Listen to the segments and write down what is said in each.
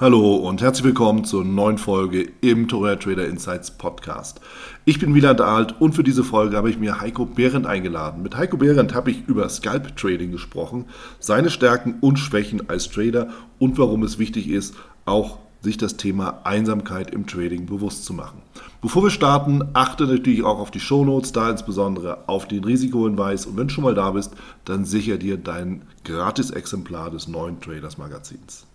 Hallo und herzlich willkommen zur neuen Folge im Torah Trader Insights Podcast. Ich bin Wieland Alt und für diese Folge habe ich mir Heiko Behrendt eingeladen. Mit Heiko Behrendt habe ich über Scalp Trading gesprochen, seine Stärken und Schwächen als Trader und warum es wichtig ist, auch sich das Thema Einsamkeit im Trading bewusst zu machen. Bevor wir starten, achte natürlich auch auf die Shownotes, da insbesondere auf den Risikohinweis und wenn du schon mal da bist, dann sicher dir dein Gratis-Exemplar des neuen Traders Magazins.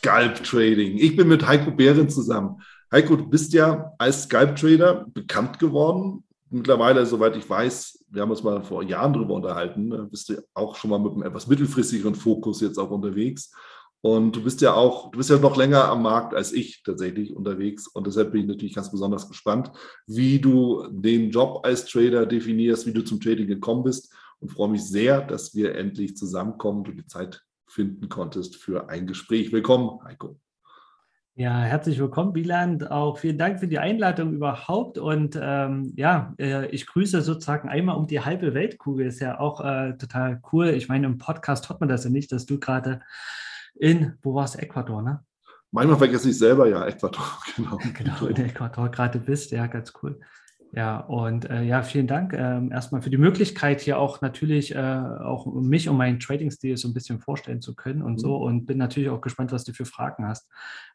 Scalp Trading. Ich bin mit Heiko Behrendt zusammen. Heiko, du bist ja als Scalp Trader bekannt geworden. Mittlerweile, soweit ich weiß, wir haben uns mal vor Jahren darüber unterhalten, bist du auch schon mal mit einem etwas mittelfristigeren Fokus jetzt auch unterwegs. Und du bist ja auch, du bist ja noch länger am Markt als ich tatsächlich unterwegs. Und deshalb bin ich natürlich ganz besonders gespannt, wie du den Job als Trader definierst, wie du zum Trading gekommen bist. Und freue mich sehr, dass wir endlich zusammenkommen, du die Zeit finden konntest für ein Gespräch. Willkommen, Heiko. Ja, herzlich willkommen, Wieland. Auch vielen Dank für die Einladung überhaupt. Und ähm, ja, äh, ich grüße sozusagen einmal um die halbe Weltkugel. Ist ja auch äh, total cool. Ich meine, im Podcast hört man das ja nicht, dass du gerade in, wo war es, Ecuador, ne? Manchmal vergesse ich selber ja Ecuador, genau. Genau, in Ecuador gerade bist. Ja, ganz cool. Ja, und äh, ja, vielen Dank ähm, erstmal für die Möglichkeit, hier auch natürlich äh, auch mich und meinen Trading-Stil so ein bisschen vorstellen zu können und mhm. so. Und bin natürlich auch gespannt, was du für Fragen hast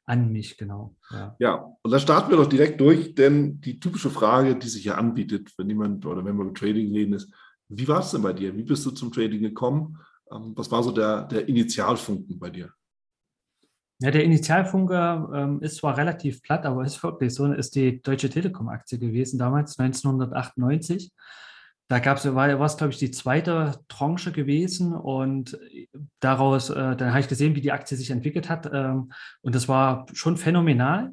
an mich, genau. Ja. ja, und da starten wir doch direkt durch, denn die typische Frage, die sich hier anbietet, wenn jemand oder wenn wir über Trading reden, ist, wie war es denn bei dir? Wie bist du zum Trading gekommen? Ähm, was war so der, der Initialfunken bei dir? Ja, der Initialfunker ähm, ist zwar relativ platt, aber ist wirklich so, ist die Deutsche Telekom-Aktie gewesen damals, 1998. Da gab es, war, war es, glaube ich, die zweite Tranche gewesen und daraus, äh, dann habe ich gesehen, wie die Aktie sich entwickelt hat ähm, und das war schon phänomenal.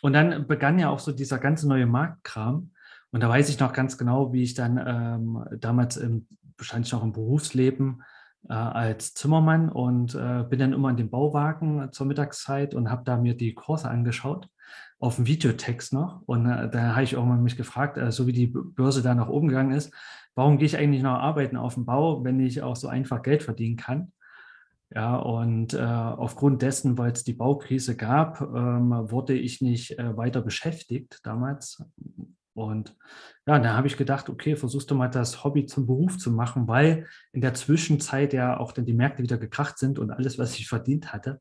Und dann begann ja auch so dieser ganze neue Marktkram. Und da weiß ich noch ganz genau, wie ich dann ähm, damals im, wahrscheinlich noch im Berufsleben äh, als Zimmermann und äh, bin dann immer in den Bauwagen zur Mittagszeit und habe da mir die Kurse angeschaut auf dem Videotext noch. Und äh, da habe ich auch mal mich gefragt, äh, so wie die Börse da nach oben gegangen ist, warum gehe ich eigentlich noch arbeiten auf dem Bau, wenn ich auch so einfach Geld verdienen kann? Ja, und äh, aufgrund dessen, weil es die Baukrise gab, ähm, wurde ich nicht äh, weiter beschäftigt damals. Und ja, da habe ich gedacht, okay, versuchst du mal das Hobby zum Beruf zu machen, weil in der Zwischenzeit ja auch dann die Märkte wieder gekracht sind und alles, was ich verdient hatte,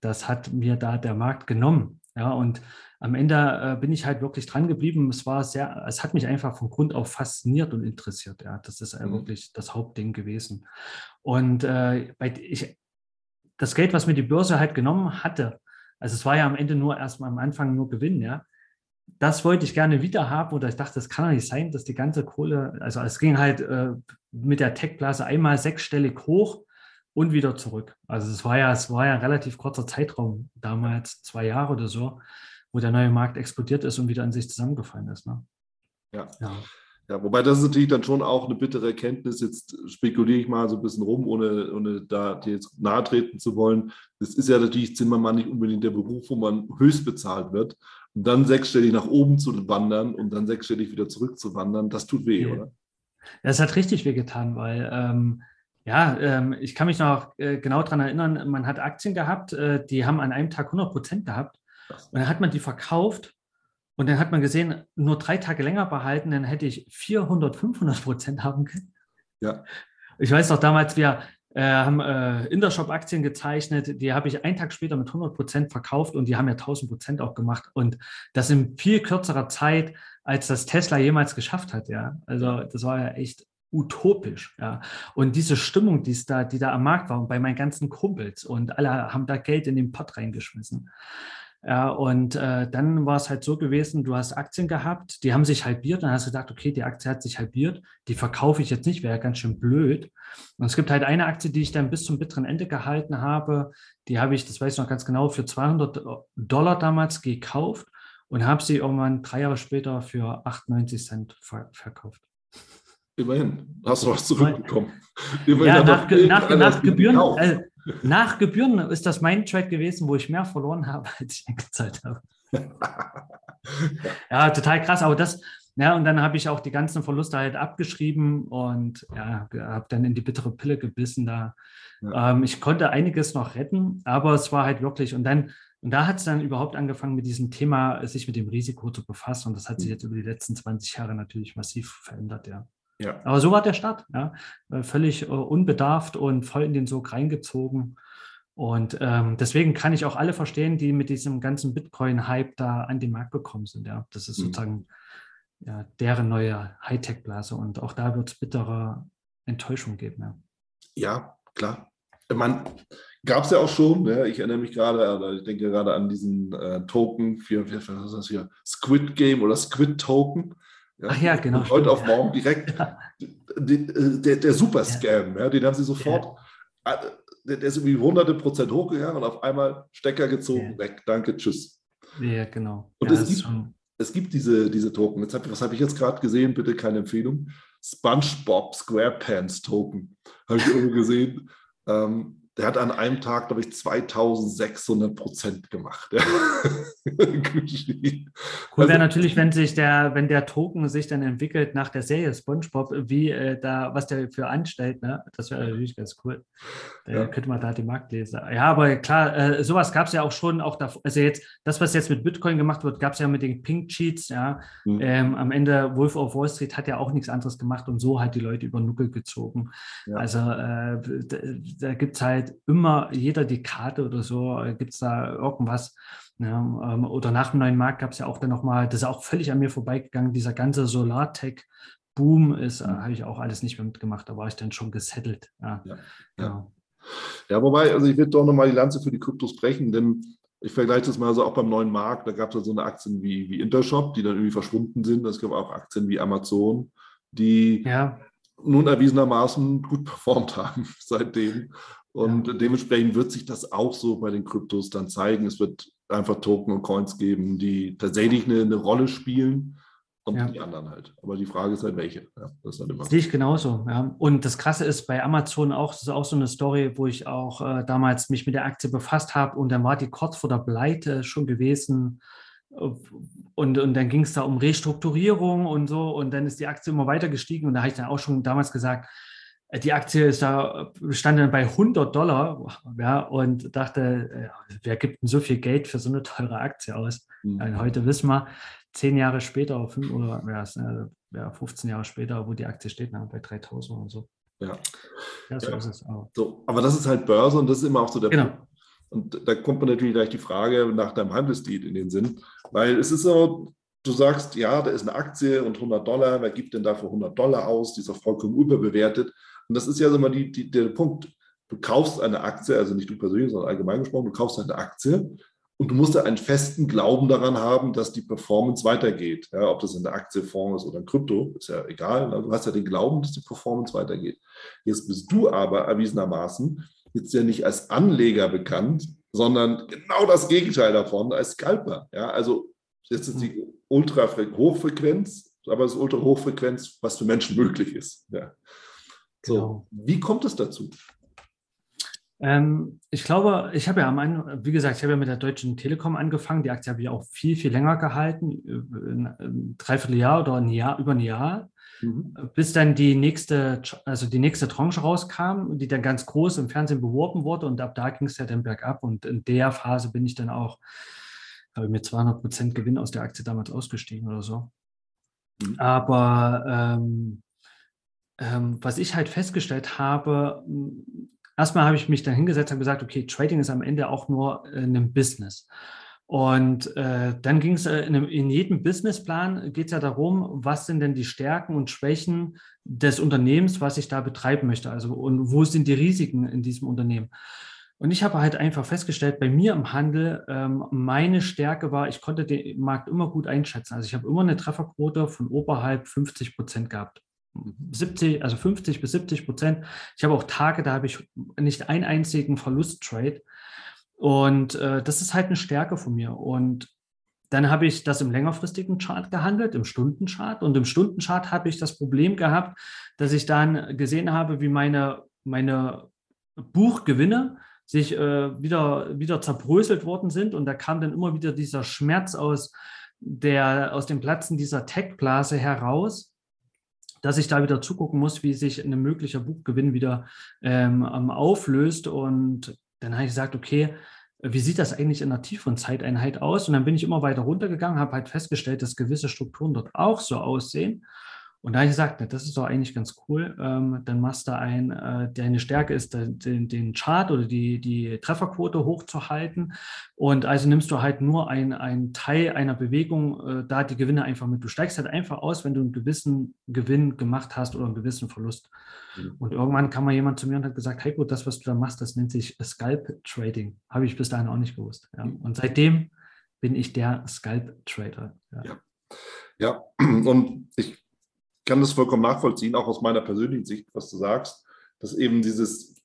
das hat mir da der Markt genommen. Ja, und am Ende äh, bin ich halt wirklich dran geblieben. Es war sehr, es hat mich einfach von Grund auf fasziniert und interessiert. Ja, das ist mhm. wirklich das Hauptding gewesen. Und äh, ich, das Geld, was mir die Börse halt genommen hatte, also es war ja am Ende nur erstmal am Anfang nur Gewinn, ja das wollte ich gerne wieder haben oder ich dachte, das kann doch nicht sein, dass die ganze Kohle, also es ging halt äh, mit der Tech-Blase einmal sechsstellig hoch und wieder zurück. Also es war ja, es war ja ein relativ kurzer Zeitraum, damals zwei Jahre oder so, wo der neue Markt explodiert ist und wieder an sich zusammengefallen ist. Ne? Ja. ja. Ja, wobei das ist natürlich dann schon auch eine bittere Erkenntnis. Jetzt spekuliere ich mal so ein bisschen rum, ohne, ohne da dir jetzt nahe treten zu wollen. Das ist ja natürlich Zimmermann nicht unbedingt der Beruf, wo man höchst bezahlt wird. Und dann sechsstellig nach oben zu wandern und dann sechsstellig wieder zurück zu wandern, das tut weh, ja. oder? Das hat richtig weh getan, weil ähm, ja, ähm, ich kann mich noch äh, genau daran erinnern, man hat Aktien gehabt, äh, die haben an einem Tag 100 Prozent gehabt. Und dann hat man die verkauft und dann hat man gesehen, nur drei Tage länger behalten, dann hätte ich 400, 500 Prozent haben können. Ja. Ich weiß noch damals, wir äh, haben äh, Intershop-Aktien gezeichnet, die habe ich einen Tag später mit 100 Prozent verkauft und die haben ja 1000 Prozent auch gemacht. Und das in viel kürzerer Zeit, als das Tesla jemals geschafft hat. Ja, also das war ja echt utopisch, ja. Und diese Stimmung, die da, die da am Markt war und bei meinen ganzen Kumpels und alle haben da Geld in den Pott reingeschmissen. Ja, und äh, dann war es halt so gewesen, du hast Aktien gehabt, die haben sich halbiert, dann hast du gedacht, okay, die Aktie hat sich halbiert, die verkaufe ich jetzt nicht, wäre ganz schön blöd. Und es gibt halt eine Aktie, die ich dann bis zum bitteren Ende gehalten habe, die habe ich, das weiß ich noch ganz genau, für 200 Dollar damals gekauft und habe sie irgendwann drei Jahre später für 98 Cent ver verkauft. Immerhin, hast du was zurückbekommen. Immerhin ja, nach, nach, nach Gebühren, äh, nach Gebühren ist das mein Track gewesen, wo ich mehr verloren habe, als ich eingezahlt habe. ja, total krass. Aber das, ja, und dann habe ich auch die ganzen Verluste halt abgeschrieben und ja, habe dann in die bittere Pille gebissen da. Ja. Ähm, ich konnte einiges noch retten, aber es war halt wirklich, und dann, und da hat es dann überhaupt angefangen, mit diesem Thema sich mit dem Risiko zu befassen. Und das hat sich mhm. jetzt über die letzten 20 Jahre natürlich massiv verändert, ja. Ja. Aber so war der Start, ja. Äh, völlig uh, unbedarft und voll in den Sog reingezogen. Und ähm, deswegen kann ich auch alle verstehen, die mit diesem ganzen Bitcoin-Hype da an den Markt gekommen sind. Ja, das ist mhm. sozusagen ja, deren neue Hightech-Blase. Und auch da wird es bittere Enttäuschung geben. Ja, ja klar. Man gab es ja auch schon. Ne? Ich erinnere mich gerade, ich denke gerade an diesen äh, Token für, was ist das hier? Squid Game oder Squid Token. Ja? Ach ja, genau. Heute auf morgen direkt ja. der, der Super-Scam, ja. den haben sie sofort. Äh, der ist irgendwie hunderte Prozent hochgegangen und auf einmal Stecker gezogen, weg. Danke, tschüss. Ja, genau. Und es gibt, es gibt diese, diese Token. Jetzt hab, was habe ich jetzt gerade gesehen? Bitte keine Empfehlung. SpongeBob SquarePants Token. Habe ich irgendwo gesehen. Ähm, der hat an einem Tag, glaube ich, 2600 Prozent gemacht. cool also, wäre natürlich, wenn sich der, wenn der Token sich dann entwickelt nach der Serie SpongeBob, wie äh, da, was der für anstellt, ne? Das wäre natürlich ganz cool. Da ja. könnte man da die Marktlese. Ja, aber klar, äh, sowas gab es ja auch schon auch davor. Also jetzt, das, was jetzt mit Bitcoin gemacht wird, gab es ja mit den Pink Cheats, ja. Mhm. Ähm, am Ende Wolf of Wall Street hat ja auch nichts anderes gemacht und so halt die Leute über Nuckel gezogen. Ja. Also äh, da, da gibt es halt immer jeder Dekade oder so äh, gibt es da irgendwas. Ja, ähm, oder nach dem neuen Markt gab es ja auch dann nochmal, das ist auch völlig an mir vorbeigegangen, dieser ganze Solartech. Boom ist, äh, mhm. habe ich auch alles nicht mehr mitgemacht, da war ich dann schon gesettelt. Ja, ja, ja. ja wobei, also ich will doch nochmal die Lanze für die Kryptos brechen, denn ich vergleiche das mal so auch beim neuen Markt, da gab es ja so eine Aktien wie, wie Intershop, die dann irgendwie verschwunden sind. Es gab auch Aktien wie Amazon, die ja. nun erwiesenermaßen gut performt haben seitdem. Und ja. dementsprechend wird sich das auch so bei den Kryptos dann zeigen. Es wird einfach Token und Coins geben, die tatsächlich eine, eine Rolle spielen und ja. die anderen halt. Aber die Frage ist halt, welche. Ja, das ist halt immer Sehe ich genauso. Ja. Und das Krasse ist bei Amazon auch, das ist auch so eine Story, wo ich auch äh, damals mich mit der Aktie befasst habe und dann war die kurz vor der Pleite schon gewesen. Und, und dann ging es da um Restrukturierung und so und dann ist die Aktie immer weiter gestiegen und da habe ich dann auch schon damals gesagt, die Aktie ist da, stand dann bei 100 Dollar ja, und dachte, wer gibt denn so viel Geld für so eine teure Aktie aus? Mhm. Ja, heute wissen wir, zehn Jahre später, fünf oder ja, 15 Jahre später, wo die Aktie steht, bei 3000 und so. Ja, ja so ja. ist es auch. So, aber das ist halt Börse und das ist immer auch so der genau. Punkt. Und da kommt man natürlich gleich die Frage nach deinem Handelsdeal in den Sinn, weil es ist so, du sagst, ja, da ist eine Aktie und 100 Dollar, wer gibt denn dafür 100 Dollar aus? Die ist auch vollkommen überbewertet. Und das ist ja immer die, die, der Punkt. Du kaufst eine Aktie, also nicht du persönlich, sondern allgemein gesprochen, du kaufst eine Aktie und du musst ja einen festen Glauben daran haben, dass die Performance weitergeht. Ja, ob das in der Aktie, Fonds ist oder ein Krypto, ist ja egal. Ne? Du hast ja den Glauben, dass die Performance weitergeht. Jetzt bist du aber erwiesenermaßen jetzt ja nicht als Anleger bekannt, sondern genau das Gegenteil davon, als Scalper. Ja, also jetzt ist die ultra hochfrequenz, aber es ist ultra hochfrequenz, was für Menschen möglich ist. Ja. So, genau. wie kommt es dazu? Ähm, ich glaube, ich habe ja am Ende, wie gesagt, ich habe ja mit der Deutschen Telekom angefangen. Die Aktie habe ich auch viel, viel länger gehalten, ein Dreivierteljahr oder ein Jahr, über ein Jahr, mhm. bis dann die nächste, also die nächste Tranche rauskam, die dann ganz groß im Fernsehen beworben wurde und ab da ging es ja dann bergab und in der Phase bin ich dann auch, habe ich mit 200 Prozent Gewinn aus der Aktie damals ausgestiegen oder so. Mhm. Aber ähm, ähm, was ich halt festgestellt habe, erstmal habe ich mich dann hingesetzt und gesagt, okay, Trading ist am Ende auch nur äh, ein Business. Und äh, dann ging es äh, in, in, jedem Businessplan geht es ja darum, was sind denn die Stärken und Schwächen des Unternehmens, was ich da betreiben möchte. Also und wo sind die Risiken in diesem Unternehmen? Und ich habe halt einfach festgestellt, bei mir im Handel, ähm, meine Stärke war, ich konnte den Markt immer gut einschätzen. Also ich habe immer eine Trefferquote von oberhalb 50 Prozent gehabt. 70, also 50 bis 70 Prozent. Ich habe auch Tage, da habe ich nicht einen einzigen Verlusttrade. Und äh, das ist halt eine Stärke von mir. Und dann habe ich das im längerfristigen Chart gehandelt, im Stundenchart. Und im Stundenchart habe ich das Problem gehabt, dass ich dann gesehen habe, wie meine, meine Buchgewinne sich äh, wieder, wieder zerbröselt worden sind. Und da kam dann immer wieder dieser Schmerz aus, der, aus dem Platzen dieser Tech-Blase heraus, dass ich da wieder zugucken muss, wie sich ein möglicher Buchgewinn wieder ähm, auflöst. Und dann habe ich gesagt, okay, wie sieht das eigentlich in einer tieferen Zeiteinheit aus? Und dann bin ich immer weiter runtergegangen, habe halt festgestellt, dass gewisse Strukturen dort auch so aussehen. Und da habe ich gesagt, das ist doch eigentlich ganz cool. Ähm, dann machst du ein, äh, deine Stärke ist, den, den Chart oder die, die Trefferquote hochzuhalten. Und also nimmst du halt nur einen Teil einer Bewegung, äh, da die Gewinne einfach mit. Du steigst halt einfach aus, wenn du einen gewissen Gewinn gemacht hast oder einen gewissen Verlust. Mhm. Und irgendwann kam mal jemand zu mir und hat gesagt, hey gut, das, was du da machst, das nennt sich Scalp Trading. Habe ich bis dahin auch nicht gewusst. Ja. Mhm. Und seitdem bin ich der Scalp Trader. Ja. ja. ja. und ich kann das vollkommen nachvollziehen, auch aus meiner persönlichen Sicht, was du sagst, dass eben dieses,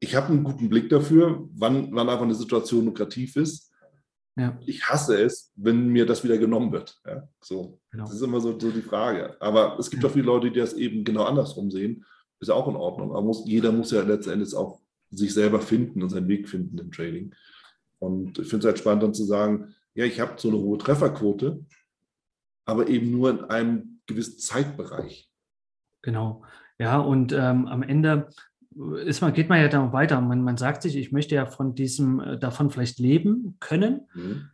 ich habe einen guten Blick dafür, wann, wann einfach eine Situation lukrativ ist. Ja. Ich hasse es, wenn mir das wieder genommen wird. Ja, so. Genau. Das ist immer so, so die Frage. Aber es gibt ja. auch viele Leute, die das eben genau andersrum sehen. Ist ja auch in Ordnung. Aber muss, jeder muss ja letzten Endes auch sich selber finden und seinen Weg finden im Trading. Und ich finde es halt spannend dann zu sagen, ja, ich habe so eine hohe Trefferquote, aber eben nur in einem gewissen Zeitbereich. Genau. Ja, und ähm, am Ende ist man, geht man ja dann weiter. Man, man sagt sich, ich möchte ja von diesem, äh, davon vielleicht leben können. Mhm.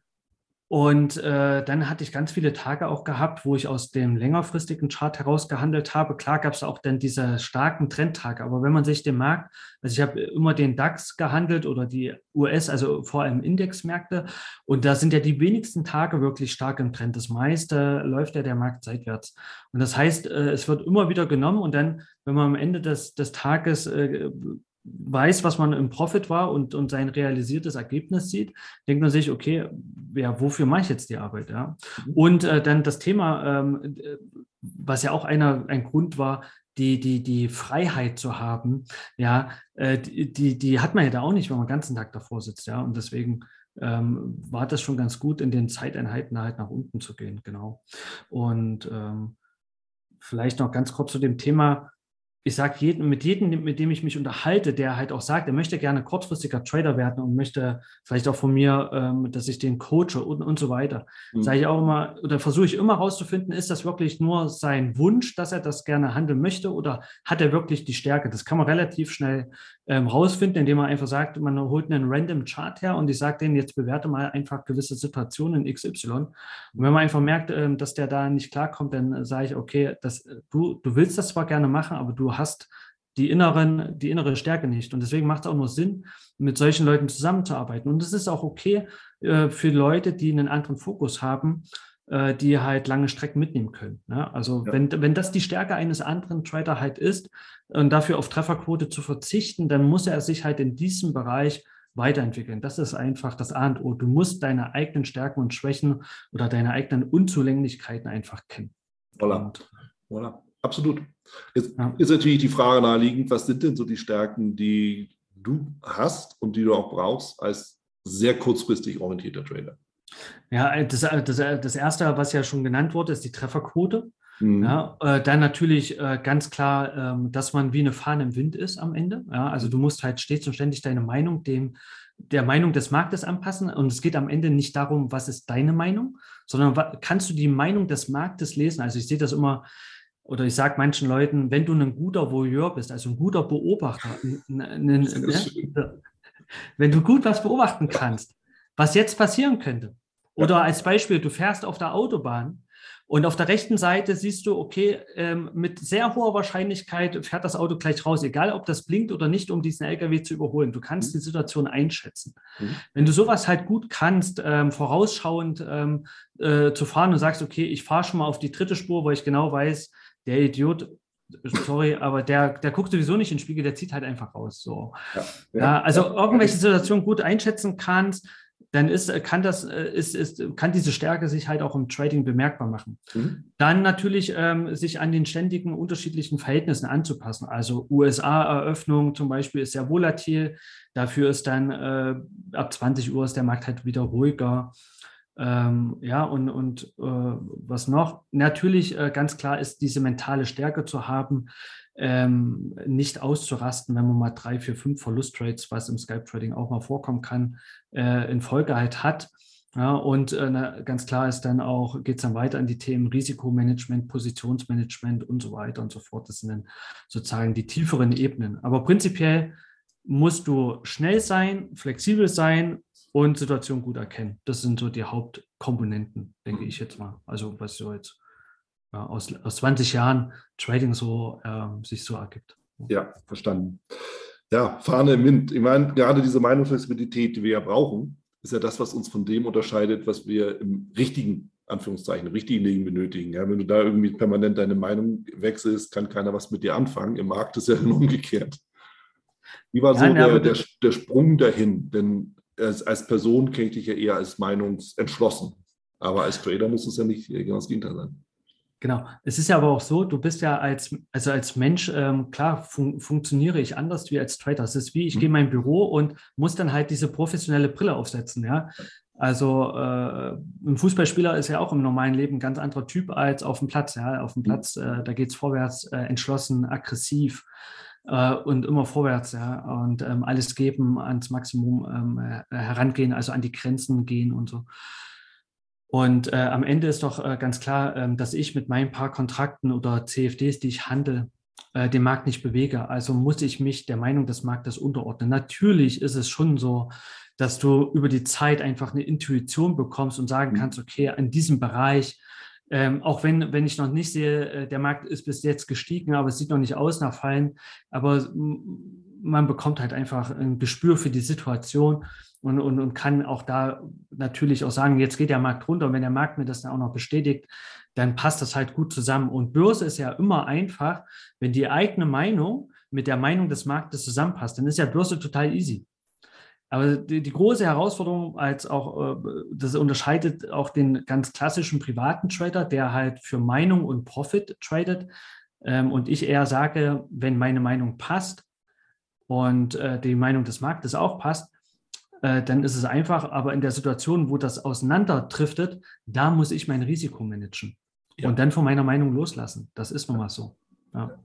Und äh, dann hatte ich ganz viele Tage auch gehabt, wo ich aus dem längerfristigen Chart heraus gehandelt habe. Klar gab es auch dann diese starken Trendtage, aber wenn man sich den Markt, also ich habe immer den DAX gehandelt oder die US, also vor allem Indexmärkte, und da sind ja die wenigsten Tage wirklich stark im Trend. Das meiste läuft ja der Markt seitwärts. Und das heißt, äh, es wird immer wieder genommen und dann, wenn man am Ende des, des Tages äh, weiß, was man im Profit war und, und sein realisiertes Ergebnis sieht, denkt man sich, okay, ja, wofür mache ich jetzt die Arbeit? Ja? Mhm. Und äh, dann das Thema, ähm, was ja auch einer, ein Grund war, die, die, die Freiheit zu haben, ja, äh, die, die hat man ja da auch nicht, wenn man den ganzen Tag davor sitzt, ja. Und deswegen ähm, war das schon ganz gut, in den Zeiteinheiten halt nach unten zu gehen, genau. Und ähm, vielleicht noch ganz kurz zu dem Thema, ich sage jedem, mit jedem, mit dem ich mich unterhalte, der halt auch sagt, er möchte gerne kurzfristiger Trader werden und möchte vielleicht auch von mir, ähm, dass ich den coache und, und so weiter, mhm. sage ich auch immer, oder versuche ich immer herauszufinden, ist das wirklich nur sein Wunsch, dass er das gerne handeln möchte oder hat er wirklich die Stärke? Das kann man relativ schnell ähm, rausfinden, indem man einfach sagt, man holt einen random Chart her und ich sage denen, jetzt bewerte mal einfach gewisse Situationen in XY. Und wenn man einfach merkt, ähm, dass der da nicht klarkommt, dann sage ich, okay, das, du, du willst das zwar gerne machen, aber du hast die, inneren, die innere Stärke nicht. Und deswegen macht es auch nur Sinn, mit solchen Leuten zusammenzuarbeiten. Und es ist auch okay äh, für Leute, die einen anderen Fokus haben, äh, die halt lange Strecken mitnehmen können. Ne? Also ja. wenn, wenn das die Stärke eines anderen Trader halt ist und dafür auf Trefferquote zu verzichten, dann muss er sich halt in diesem Bereich weiterentwickeln. Das ist einfach das A und O. Du musst deine eigenen Stärken und Schwächen oder deine eigenen Unzulänglichkeiten einfach kennen. Voilà. voilà. Absolut. Jetzt ja. ist natürlich die Frage naheliegend, was sind denn so die Stärken, die du hast und die du auch brauchst als sehr kurzfristig orientierter Trader? Ja, das, das, das erste, was ja schon genannt wurde, ist die Trefferquote. Mhm. Ja, äh, dann natürlich äh, ganz klar, ähm, dass man wie eine Fahne im Wind ist am Ende. Ja, also du musst halt stets und ständig deine Meinung dem der Meinung des Marktes anpassen. Und es geht am Ende nicht darum, was ist deine Meinung, sondern kannst du die Meinung des Marktes lesen. Also ich sehe das immer, oder ich sage manchen Leuten, wenn du ein guter Voyeur bist, also ein guter Beobachter, ein, ein, ein, ne? wenn du gut was beobachten kannst, was jetzt passieren könnte. Oder als Beispiel, du fährst auf der Autobahn und auf der rechten Seite siehst du, okay, ähm, mit sehr hoher Wahrscheinlichkeit fährt das Auto gleich raus, egal ob das blinkt oder nicht, um diesen LKW zu überholen. Du kannst mhm. die Situation einschätzen. Mhm. Wenn du sowas halt gut kannst, ähm, vorausschauend ähm, äh, zu fahren und sagst, okay, ich fahre schon mal auf die dritte Spur, wo ich genau weiß, der Idiot, sorry, aber der, der guckt sowieso nicht in den Spiegel, der zieht halt einfach raus. So. Ja, ja. ja also irgendwelche Situationen gut einschätzen kannst, dann ist, kann das, ist, ist, kann diese Stärke sich halt auch im Trading bemerkbar machen. Mhm. Dann natürlich ähm, sich an den ständigen unterschiedlichen Verhältnissen anzupassen. Also USA-Eröffnung zum Beispiel ist sehr volatil. Dafür ist dann äh, ab 20 Uhr ist der Markt halt wieder ruhiger. Ähm, ja, und, und äh, was noch? Natürlich äh, ganz klar ist, diese mentale Stärke zu haben, ähm, nicht auszurasten, wenn man mal drei, vier, fünf Verlusttrades, was im Scalp-Trading auch mal vorkommen kann, äh, in Folge halt hat. Ja, und äh, na, ganz klar ist dann auch, geht es dann weiter in die Themen Risikomanagement, Positionsmanagement und so weiter und so fort. Das sind dann sozusagen die tieferen Ebenen. Aber prinzipiell musst du schnell sein, flexibel sein und Situation gut erkennen. Das sind so die Hauptkomponenten, denke mhm. ich jetzt mal. Also was so jetzt ja, aus, aus 20 Jahren Trading so ähm, sich so ergibt. Ja, verstanden. Ja, Fahne im Wind. Ich meine, gerade diese Meinungsflexibilität, die wir ja brauchen, ist ja das, was uns von dem unterscheidet, was wir im richtigen, Anführungszeichen, im richtigen Leben benötigen. Ja, wenn du da irgendwie permanent deine Meinung wechselst, kann keiner was mit dir anfangen. Im Markt ist ja dann umgekehrt. Wie war ja, so der, der, der, Sprung dahin? Denn als, als Person kenne ich dich ja eher als meinungsentschlossen. Aber als Trader muss es ja nicht genau das Gegenteil sein. Genau. Es ist ja aber auch so, du bist ja als, also als Mensch, ähm, klar, fun funktioniere ich anders wie als Trader. Es ist wie, ich mhm. gehe in mein Büro und muss dann halt diese professionelle Brille aufsetzen, ja. Also äh, ein Fußballspieler ist ja auch im normalen Leben ein ganz anderer Typ als auf dem Platz. Ja? Auf dem mhm. Platz, äh, da geht es vorwärts, äh, entschlossen, aggressiv äh, und immer vorwärts, ja. Und ähm, alles geben, ans Maximum ähm, äh, herangehen, also an die Grenzen gehen und so. Und äh, am Ende ist doch äh, ganz klar, äh, dass ich mit meinen paar Kontrakten oder CFDs, die ich handle, äh, den Markt nicht bewege. Also muss ich mich der Meinung des Marktes unterordnen. Natürlich ist es schon so, dass du über die Zeit einfach eine Intuition bekommst und sagen mhm. kannst, okay, in diesem Bereich, ähm, auch wenn, wenn ich noch nicht sehe, äh, der Markt ist bis jetzt gestiegen, aber es sieht noch nicht aus nach Fallen, aber man bekommt halt einfach ein Gespür für die Situation und, und, und kann auch da natürlich auch sagen, jetzt geht der Markt runter und wenn der Markt mir das dann auch noch bestätigt, dann passt das halt gut zusammen. Und Börse ist ja immer einfach, wenn die eigene Meinung mit der Meinung des Marktes zusammenpasst, dann ist ja Börse total easy. Aber die, die große Herausforderung als auch, äh, das unterscheidet auch den ganz klassischen privaten Trader, der halt für Meinung und Profit tradet. Ähm, und ich eher sage, wenn meine Meinung passt und äh, die Meinung des Marktes auch passt, äh, dann ist es einfach, aber in der Situation, wo das auseinanderdriftet, da muss ich mein Risiko managen ja. und dann von meiner Meinung loslassen. Das ist nun mal so. Ja.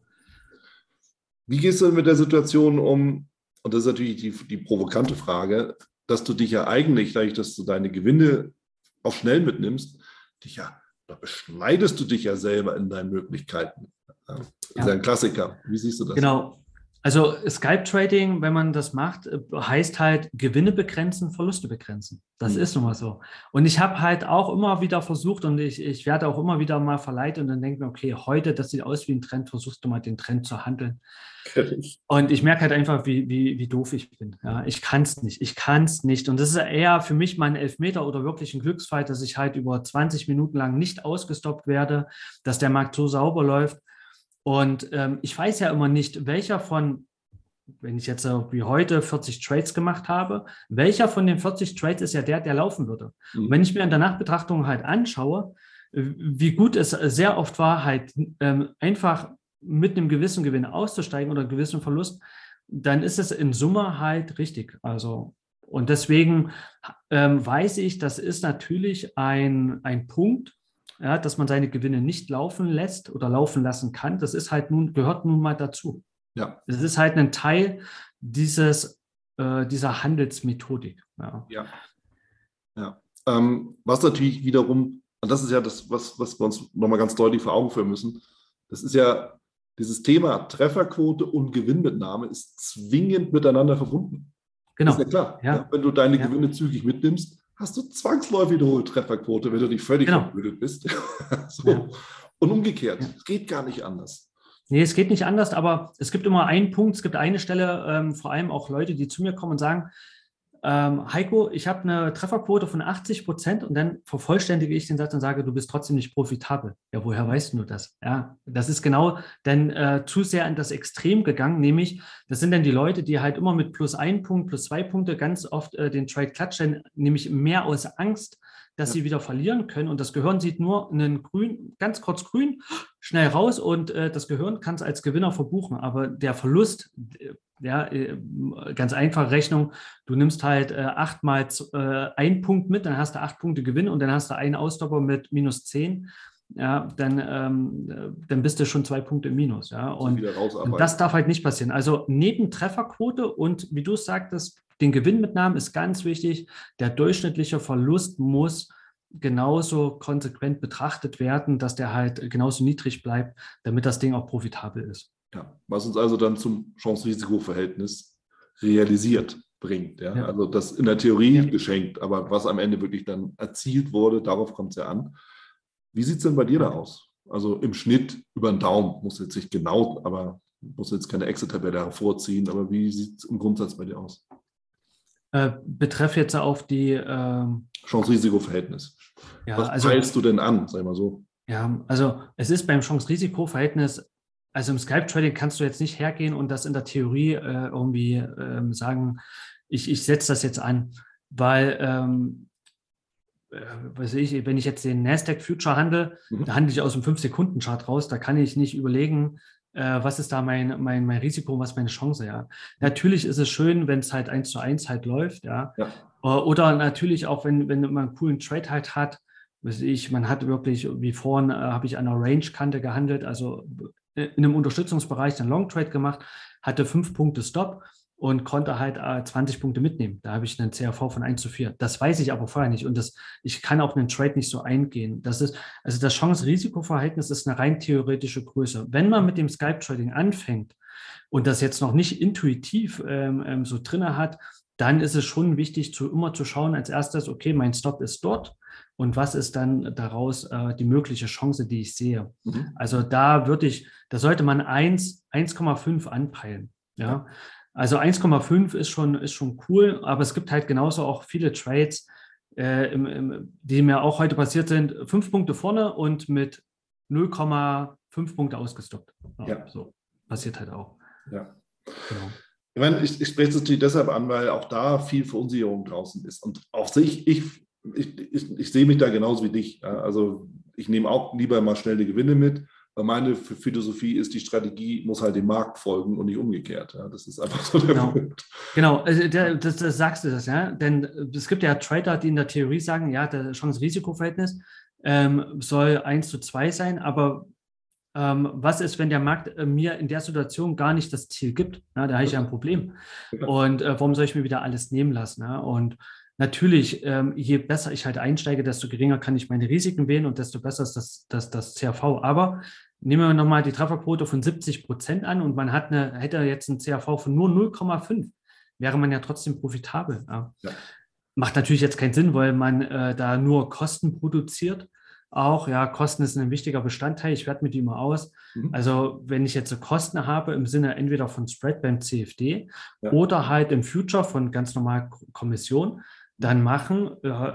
Wie gehst du mit der Situation um, und das ist natürlich die, die provokante Frage, dass du dich ja eigentlich, dadurch, dass du deine Gewinne auch schnell mitnimmst, dich ja, da beschneidest du dich ja selber in deinen Möglichkeiten. Das ist ja ein Klassiker. Wie siehst du das? Genau. Also Skype Trading, wenn man das macht, äh, heißt halt Gewinne begrenzen, Verluste begrenzen. Das mhm. ist nun mal so. Und ich habe halt auch immer wieder versucht und ich, ich werde auch immer wieder mal verleitet und dann denke mir, okay, heute, das sieht aus wie ein Trend, versuchst du mal den Trend zu handeln. Und ich merke halt einfach, wie, wie, wie doof ich bin. Ja, ich kann es nicht. Ich kann es nicht. Und das ist eher für mich mein Elfmeter oder wirklich ein Glücksfall, dass ich halt über 20 Minuten lang nicht ausgestoppt werde, dass der Markt so sauber läuft und ähm, ich weiß ja immer nicht, welcher von, wenn ich jetzt äh, wie heute 40 Trades gemacht habe, welcher von den 40 Trades ist ja der, der laufen würde. Mhm. Und wenn ich mir in der Nachbetrachtung halt anschaue, wie gut es sehr oft war, halt ähm, einfach mit einem gewissen Gewinn auszusteigen oder einem gewissen Verlust, dann ist es in Summe halt richtig. Also, und deswegen ähm, weiß ich, das ist natürlich ein, ein Punkt, ja, dass man seine Gewinne nicht laufen lässt oder laufen lassen kann. Das ist halt nun, gehört nun mal dazu. Ja. Es ist halt ein Teil dieses, äh, dieser Handelsmethodik. Ja. ja. ja. Ähm, was natürlich wiederum, und das ist ja das, was, was wir uns nochmal ganz deutlich vor Augen führen müssen, das ist ja dieses Thema Trefferquote und Gewinnmitnahme ist zwingend miteinander verbunden. Genau. Das ist ja klar. Ja. Wenn du deine Gewinne zügig mitnimmst, hast du zwangsläufig eine hohe Trefferquote, wenn du nicht völlig genau. verblödet bist. so. ja. Und umgekehrt, ja. es geht gar nicht anders. Nee, es geht nicht anders, aber es gibt immer einen Punkt, es gibt eine Stelle, ähm, vor allem auch Leute, die zu mir kommen und sagen, ähm, Heiko, ich habe eine Trefferquote von 80 Prozent und dann vervollständige ich den Satz und sage, du bist trotzdem nicht profitabel. Ja, woher weißt du das? Ja, das ist genau dann äh, zu sehr in das Extrem gegangen, nämlich das sind dann die Leute, die halt immer mit plus ein Punkt, plus zwei Punkte ganz oft äh, den Trade klatschen, nämlich mehr aus Angst, dass ja. sie wieder verlieren können. Und das Gehirn sieht nur einen grün, ganz kurz grün, schnell raus und äh, das Gehirn kann es als Gewinner verbuchen. Aber der Verlust, ja, äh, ganz einfache Rechnung. Du nimmst halt äh, achtmal äh, einen Punkt mit, dann hast du acht Punkte Gewinn und dann hast du einen Ausstopper mit minus zehn. ja, dann, ähm, dann bist du schon zwei Punkte im Minus. Ja. Und, und, das darf halt nicht passieren. Also neben Trefferquote und wie du sagtest, den Gewinnmitnahmen ist ganz wichtig. Der durchschnittliche Verlust muss genauso konsequent betrachtet werden, dass der halt genauso niedrig bleibt, damit das Ding auch profitabel ist. Ja, was uns also dann zum Chance-Risiko-Verhältnis realisiert bringt. Ja? ja? Also das in der Theorie ja. geschenkt, aber was am Ende wirklich dann erzielt wurde, darauf kommt es ja an. Wie sieht es denn bei dir da aus? Also im Schnitt über den Daumen, muss jetzt nicht genau, aber muss jetzt keine Exit-Tabelle hervorziehen, aber wie sieht es im Grundsatz bei dir aus? Äh, betreff jetzt auf die äh, Chance-Risiko-Verhältnis. Ja, Was also, peilst du denn an, sag mal so? Ja, also es ist beim Chance-Risiko-Verhältnis, also im Skype-Trading kannst du jetzt nicht hergehen und das in der Theorie äh, irgendwie ähm, sagen, ich, ich setze das jetzt an, weil ähm, äh, weiß ich, wenn ich jetzt den Nasdaq Future handle, mhm. da handle ich aus dem 5-Sekunden-Chart raus, da kann ich nicht überlegen, äh, was ist da mein, mein, mein Risiko, was ist meine Chance, ja. Natürlich ist es schön, wenn es halt eins zu eins halt läuft, ja. ja. Äh, oder natürlich auch, wenn, wenn man einen coolen Trade halt hat, weiß ich, man hat wirklich, wie vorhin äh, habe ich an einer Range-Kante gehandelt, also in einem Unterstützungsbereich einen Long Trade gemacht, hatte fünf Punkte Stop und konnte halt äh, 20 Punkte mitnehmen. Da habe ich einen CRV von 1 zu 4. Das weiß ich aber vorher nicht und das, ich kann auf einen Trade nicht so eingehen. Das ist, also das Chance-Risiko-Verhältnis ist eine rein theoretische Größe. Wenn man mit dem Skype-Trading anfängt und das jetzt noch nicht intuitiv ähm, ähm, so drinne hat, dann ist es schon wichtig, zu, immer zu schauen als erstes, okay, mein Stop ist dort und was ist dann daraus äh, die mögliche Chance, die ich sehe. Mhm. Also da würde ich, da sollte man 1, 1,5 anpeilen. Ja, also 1,5 ist schon, ist schon cool, aber es gibt halt genauso auch viele Trades, äh, im, im, die mir auch heute passiert sind, fünf Punkte vorne und mit 0,5 Punkte ausgestoppt. Ja, ja. So passiert halt auch. Ja. Genau. Ich meine, ich, ich spreche es natürlich deshalb an, weil auch da viel Verunsicherung draußen ist. Und auch sich, ich, ich, ich, ich sehe mich da genauso wie dich. Also ich nehme auch lieber mal schnell die Gewinne mit meine Philosophie ist, die Strategie muss halt dem Markt folgen und nicht umgekehrt. Ja, das ist einfach so der genau. Punkt. Genau, also der, das, das, sagst du das, ja. Denn es gibt ja Trader, die in der Theorie sagen, ja, das Chance-Risiko-Verhältnis ähm, soll 1 zu 2 sein, aber ähm, was ist, wenn der Markt äh, mir in der Situation gar nicht das Ziel gibt? Ja, da habe ich ja ein Problem. Und äh, warum soll ich mir wieder alles nehmen lassen? Ja? Und natürlich, ähm, je besser ich halt einsteige, desto geringer kann ich meine Risiken wählen und desto besser ist das, das, das CRV. Aber nehmen wir nochmal die Trefferquote von 70 Prozent an und man hat eine, hätte jetzt ein CRV von nur 0,5, wäre man ja trotzdem profitabel. Ja. Ja. Macht natürlich jetzt keinen Sinn, weil man äh, da nur Kosten produziert. Auch, ja, Kosten ist ein wichtiger Bestandteil. Ich werde mit ihm mal aus. Mhm. Also, wenn ich jetzt so Kosten habe im Sinne entweder von Spread beim CFD ja. oder halt im Future von ganz normal Kommission, dann machen äh,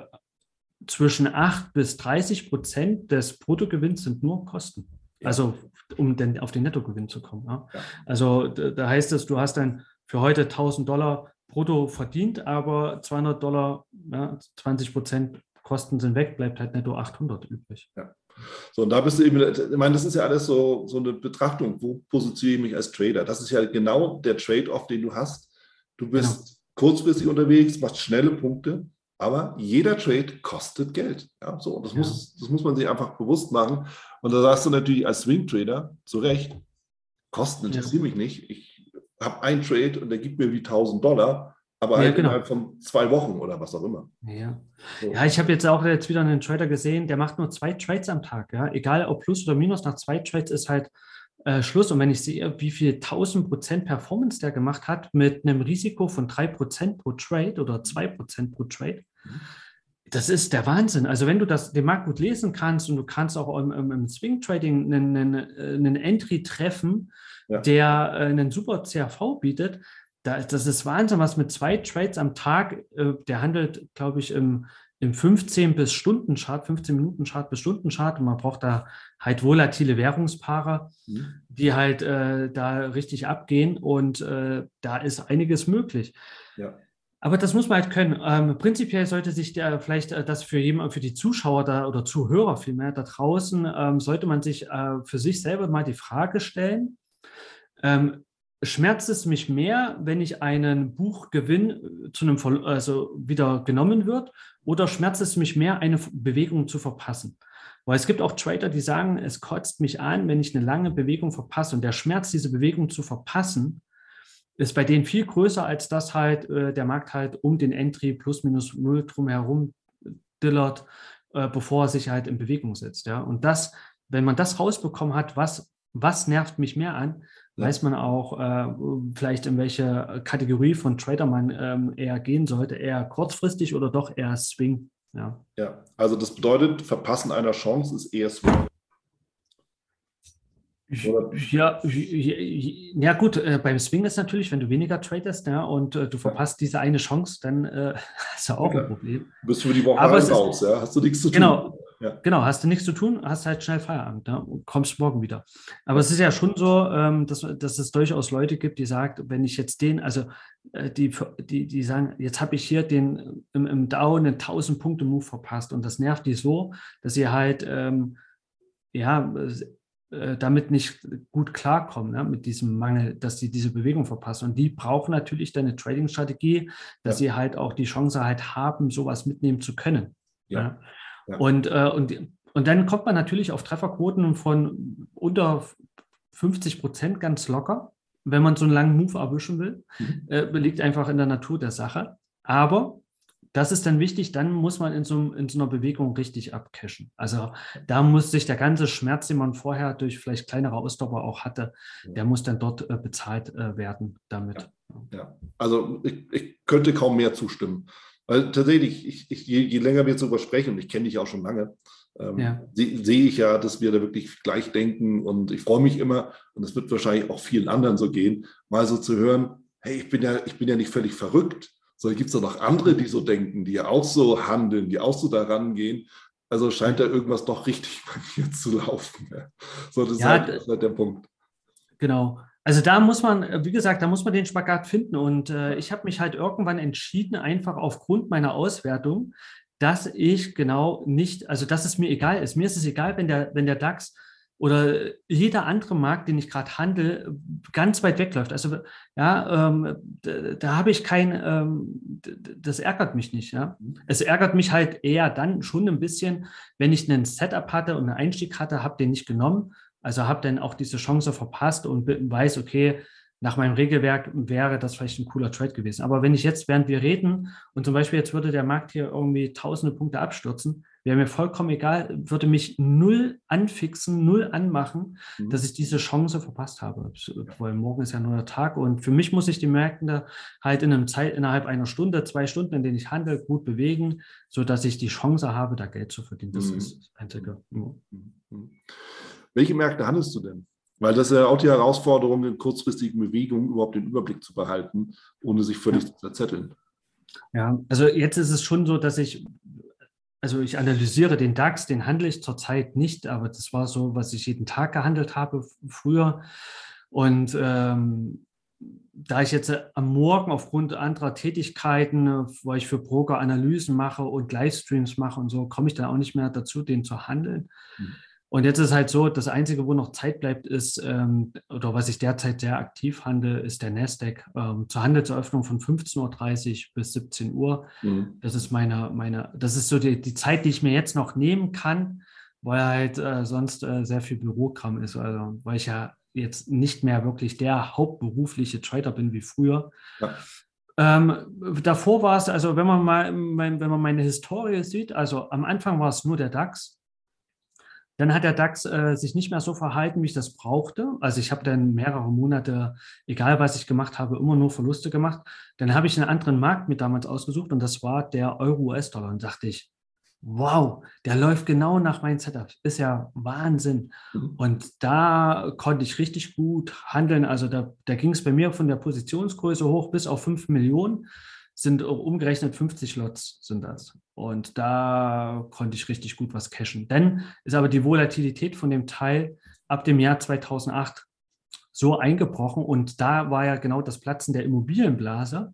zwischen 8 bis 30 Prozent des Bruttogewinns sind nur Kosten. Ja. Also um den, auf den Nettogewinn zu kommen. Ja. Ja. Also da, da, heißt es, du hast dann für heute 1000 Dollar brutto verdient, aber 200 Dollar, 20 Prozent Kosten sind weg, bleibt halt netto 800 übrig. Ja. So, und da bist du eben, ich meine, das ist ja alles so, so eine Betrachtung, wo positioniere ich mich als Trader? Das ist ja genau der Trade-off, den du hast. Du bist genau kurzfristig unterwegs, macht schnelle Punkte, aber jeder Trade kostet Geld. Ja, so, das, ja. Muss, das muss man sich einfach bewusst machen. Und da sagst du natürlich als Swing Trader zu Recht, Kosten interessieren ja. mich nicht. Ich habe einen Trade und der gibt mir wie 1000 Dollar, aber ja, halt genau. innerhalb von zwei Wochen oder was auch immer. Ja, so. ja ich habe jetzt auch jetzt wieder einen Trader gesehen, der macht nur zwei Trades am Tag. Ja? Egal ob Plus oder Minus, nach zwei Trades ist halt äh, Schluss. Und wenn ich sehe, wie viel 1000 Prozent Performance der gemacht hat mit einem Risiko von 3 Prozent pro Trade oder 2 Prozent pro Trade, mhm. das ist der Wahnsinn. Also wenn du das, den Markt gut lesen kannst und du kannst auch im, im, im Swing Trading einen, einen, einen Entry treffen, ja. der äh, einen super CRV bietet, da, das ist Wahnsinn, was mit zwei Trades am Tag, äh, der handelt, glaube ich, im im 15 bis Stunden Chart, 15 Minuten Chart bis Stunden Chart und man braucht da halt volatile Währungspaare, mhm. die halt äh, da richtig abgehen und äh, da ist einiges möglich. Ja. Aber das muss man halt können. Ähm, prinzipiell sollte sich der vielleicht äh, das für jemand, für die Zuschauer da oder Zuhörer vielmehr da draußen, ähm, sollte man sich äh, für sich selber mal die Frage stellen, ähm, schmerzt es mich mehr, wenn ich einen Buchgewinn äh, zu einem also wieder genommen wird, oder schmerzt es mich mehr, eine Bewegung zu verpassen? Weil es gibt auch Trader, die sagen, es kotzt mich an, wenn ich eine lange Bewegung verpasse. Und der Schmerz, diese Bewegung zu verpassen, ist bei denen viel größer, als dass halt äh, der Markt halt um den Entry plus minus null drumherum dillert, äh, bevor er sich halt in Bewegung setzt. Ja? Und das, wenn man das rausbekommen hat, was, was nervt mich mehr an. Weiß man auch äh, vielleicht, in welche Kategorie von Trader man ähm, eher gehen sollte, eher kurzfristig oder doch eher Swing. Ja. ja, also das bedeutet, Verpassen einer Chance ist eher Swing. Ja, ja, gut, äh, beim Swing ist natürlich, wenn du weniger tradest ja, und äh, du verpasst diese eine Chance, dann äh, hast du auch ja, ein Problem. Bist du für die Woche Aber raus, ja? Hast du nichts zu tun. Genau, ja. genau, hast du nichts zu tun, hast halt schnell Feierabend ja, und kommst morgen wieder. Aber es ist ja schon so, ähm, dass, dass es durchaus Leute gibt, die sagen, wenn ich jetzt den, also äh, die, die, die sagen, jetzt habe ich hier den im, im Down einen 1000-Punkte-Move verpasst und das nervt die so, dass sie halt ähm, ja äh, damit nicht gut klarkommen, ne, mit diesem Mangel, dass sie diese Bewegung verpassen. Und die brauchen natürlich dann eine Trading-Strategie, dass ja. sie halt auch die Chance halt haben, sowas mitnehmen zu können. Ja. ja. Und, äh, und, und dann kommt man natürlich auf Trefferquoten von unter 50 Prozent ganz locker, wenn man so einen langen Move erwischen will. Mhm. Äh, liegt einfach in der Natur der Sache. Aber das ist dann wichtig, dann muss man in so, in so, einer Bewegung richtig abcashen. Also da muss sich der ganze Schmerz, den man vorher durch vielleicht kleinere Ausdauer auch hatte, der muss dann dort äh, bezahlt äh, werden damit. Ja, ja. also ich, ich, könnte kaum mehr zustimmen. Weil tatsächlich, ich, ich, je, je, länger wir jetzt darüber sprechen, und ich kenne dich auch schon lange, ähm, ja. sehe seh ich ja, dass wir da wirklich gleich denken und ich freue mich immer, und es wird wahrscheinlich auch vielen anderen so gehen, mal so zu hören, hey, ich bin ja, ich bin ja nicht völlig verrückt sondern gibt es da noch andere, die so denken, die ja auch so handeln, die auch so daran gehen. Also scheint da irgendwas doch richtig bei mir zu laufen. Ja. So, das, ja, ist halt, halt der Punkt. Genau. Also da muss man, wie gesagt, da muss man den Spagat finden. Und äh, ich habe mich halt irgendwann entschieden, einfach aufgrund meiner Auswertung, dass ich genau nicht, also dass es mir egal ist. Mir ist es egal, wenn der, wenn der DAX oder jeder andere Markt, den ich gerade handle, ganz weit wegläuft. Also ja, ähm, da, da habe ich kein, ähm, das ärgert mich nicht. Ja, es ärgert mich halt eher dann schon ein bisschen, wenn ich einen Setup hatte und einen Einstieg hatte, habe den nicht genommen. Also habe dann auch diese Chance verpasst und weiß, okay, nach meinem Regelwerk wäre das vielleicht ein cooler Trade gewesen. Aber wenn ich jetzt, während wir reden und zum Beispiel jetzt würde der Markt hier irgendwie tausende Punkte abstürzen, wäre mir vollkommen egal, würde mich null anfixen, null anmachen, mhm. dass ich diese Chance verpasst habe. Weil morgen ist ja nur der Tag und für mich muss ich die Märkte halt in einem Zeit, innerhalb einer Stunde, zwei Stunden, in denen ich handle, gut bewegen, sodass ich die Chance habe, da Geld zu verdienen. Das mhm. ist das Einzige. Mhm. Welche Märkte handelst du denn? Weil das ist ja auch die Herausforderung, in kurzfristigen Bewegungen überhaupt den Überblick zu behalten, ohne sich völlig ja. zu zerzetteln. Ja, also jetzt ist es schon so, dass ich also ich analysiere den DAX, den handle ich zurzeit nicht, aber das war so, was ich jeden Tag gehandelt habe früher. Und ähm, da ich jetzt am Morgen aufgrund anderer Tätigkeiten, wo ich für Broker Analysen mache und Livestreams mache und so, komme ich dann auch nicht mehr dazu, den zu handeln. Mhm. Und jetzt ist halt so, das Einzige, wo noch Zeit bleibt, ist, ähm, oder was ich derzeit sehr aktiv handle, ist der Nasdaq. Ähm, zur Handelseröffnung von 15.30 Uhr bis 17 Uhr. Mhm. Das ist meine, meine, das ist so die, die Zeit, die ich mir jetzt noch nehmen kann, weil halt äh, sonst äh, sehr viel Bürokram ist. Also weil ich ja jetzt nicht mehr wirklich der hauptberufliche Trader bin wie früher. Ja. Ähm, davor war es, also wenn man mal, wenn man meine Historie sieht, also am Anfang war es nur der DAX, dann hat der DAX äh, sich nicht mehr so verhalten, wie ich das brauchte. Also ich habe dann mehrere Monate, egal was ich gemacht habe, immer nur Verluste gemacht. Dann habe ich einen anderen Markt mit damals ausgesucht und das war der Euro-US-Dollar. Und dachte ich, wow, der läuft genau nach meinem Setup. Ist ja Wahnsinn. Mhm. Und da konnte ich richtig gut handeln. Also da, da ging es bei mir von der Positionsgröße hoch bis auf 5 Millionen sind umgerechnet 50 Lots sind das. Und da konnte ich richtig gut was cashen. Dann ist aber die Volatilität von dem Teil ab dem Jahr 2008 so eingebrochen und da war ja genau das Platzen der Immobilienblase.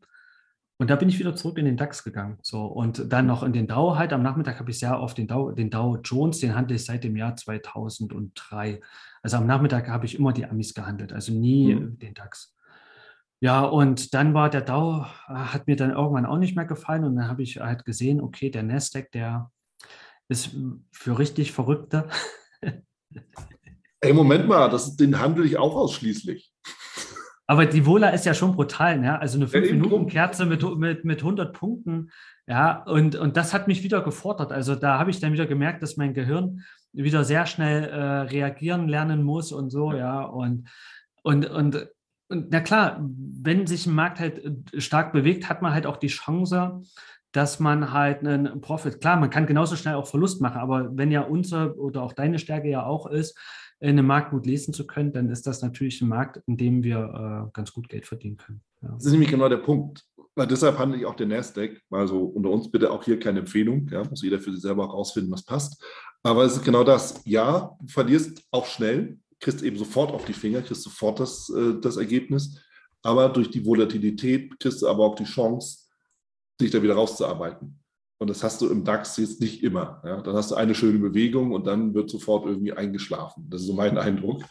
Und da bin ich wieder zurück in den DAX gegangen. So, und dann noch in den Dow halt. Am Nachmittag habe ich sehr oft den Dow, den Dow Jones, den handle ich seit dem Jahr 2003. Also am Nachmittag habe ich immer die Amis gehandelt, also nie mhm. den DAX. Ja, und dann war der Dow, äh, hat mir dann irgendwann auch nicht mehr gefallen und dann habe ich halt gesehen, okay, der Nasdaq, der ist für richtig Verrückte. Ey, Moment mal, das, den handle ich auch ausschließlich. Aber die Vola ist ja schon brutal, ne? Also eine 5-Minuten-Kerze mit, mit, mit 100 Punkten, ja, und, und das hat mich wieder gefordert. Also da habe ich dann wieder gemerkt, dass mein Gehirn wieder sehr schnell äh, reagieren lernen muss und so, ja, und, und, und, und na klar, wenn sich ein Markt halt äh, stark bewegt, hat man halt auch die Chance, dass man halt einen Profit, klar, man kann genauso schnell auch Verlust machen, aber wenn ja unsere oder auch deine Stärke ja auch ist, in einem Markt gut lesen zu können, dann ist das natürlich ein Markt, in dem wir äh, ganz gut Geld verdienen können. Ja. Das ist nämlich genau der Punkt. Weil deshalb handle ich auch den Nasdaq. Also unter uns bitte auch hier keine Empfehlung. Ja, muss jeder für sich selber auch rausfinden, was passt. Aber es ist genau das. Ja, du verlierst auch schnell, kriegst eben sofort auf die Finger, kriegst sofort das, äh, das Ergebnis. Aber durch die Volatilität kriegst du aber auch die Chance, dich da wieder rauszuarbeiten. Und das hast du im DAX jetzt nicht immer. Ja? Dann hast du eine schöne Bewegung und dann wird sofort irgendwie eingeschlafen. Das ist so mein Eindruck.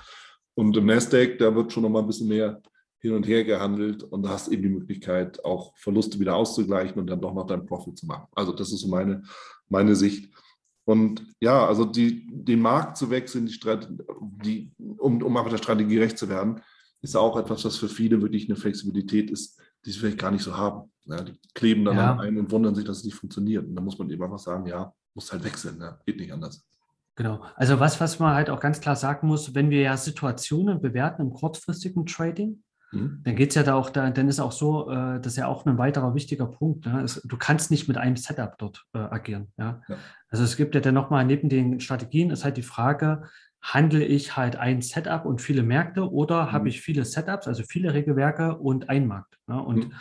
Und im Nasdaq, da wird schon noch mal ein bisschen mehr hin und her gehandelt und da hast eben die Möglichkeit, auch Verluste wieder auszugleichen und dann doch noch deinen Profit zu machen. Also das ist so meine, meine Sicht. Und ja, also die, den Markt zu wechseln, die die, um, um einfach der Strategie gerecht zu werden, ist auch etwas, was für viele wirklich eine Flexibilität ist, die sie vielleicht gar nicht so haben. Ja, die kleben dann ja. ein und wundern sich, dass es nicht funktioniert. Und da muss man eben einfach sagen, ja, muss halt wechseln, ja, geht nicht anders. Genau. Also was, was man halt auch ganz klar sagen muss, wenn wir ja Situationen bewerten im kurzfristigen Trading, mhm. dann geht es ja da auch, da, dann ist auch so, äh, das ist ja auch ein weiterer wichtiger Punkt. Ne? Es, du kannst nicht mit einem Setup dort äh, agieren. Ja? ja? Also es gibt ja dann nochmal neben den Strategien ist halt die Frage, handle ich halt ein Setup und viele Märkte oder mhm. habe ich viele Setups, also viele Regelwerke und ein Markt. Ne? Und mhm.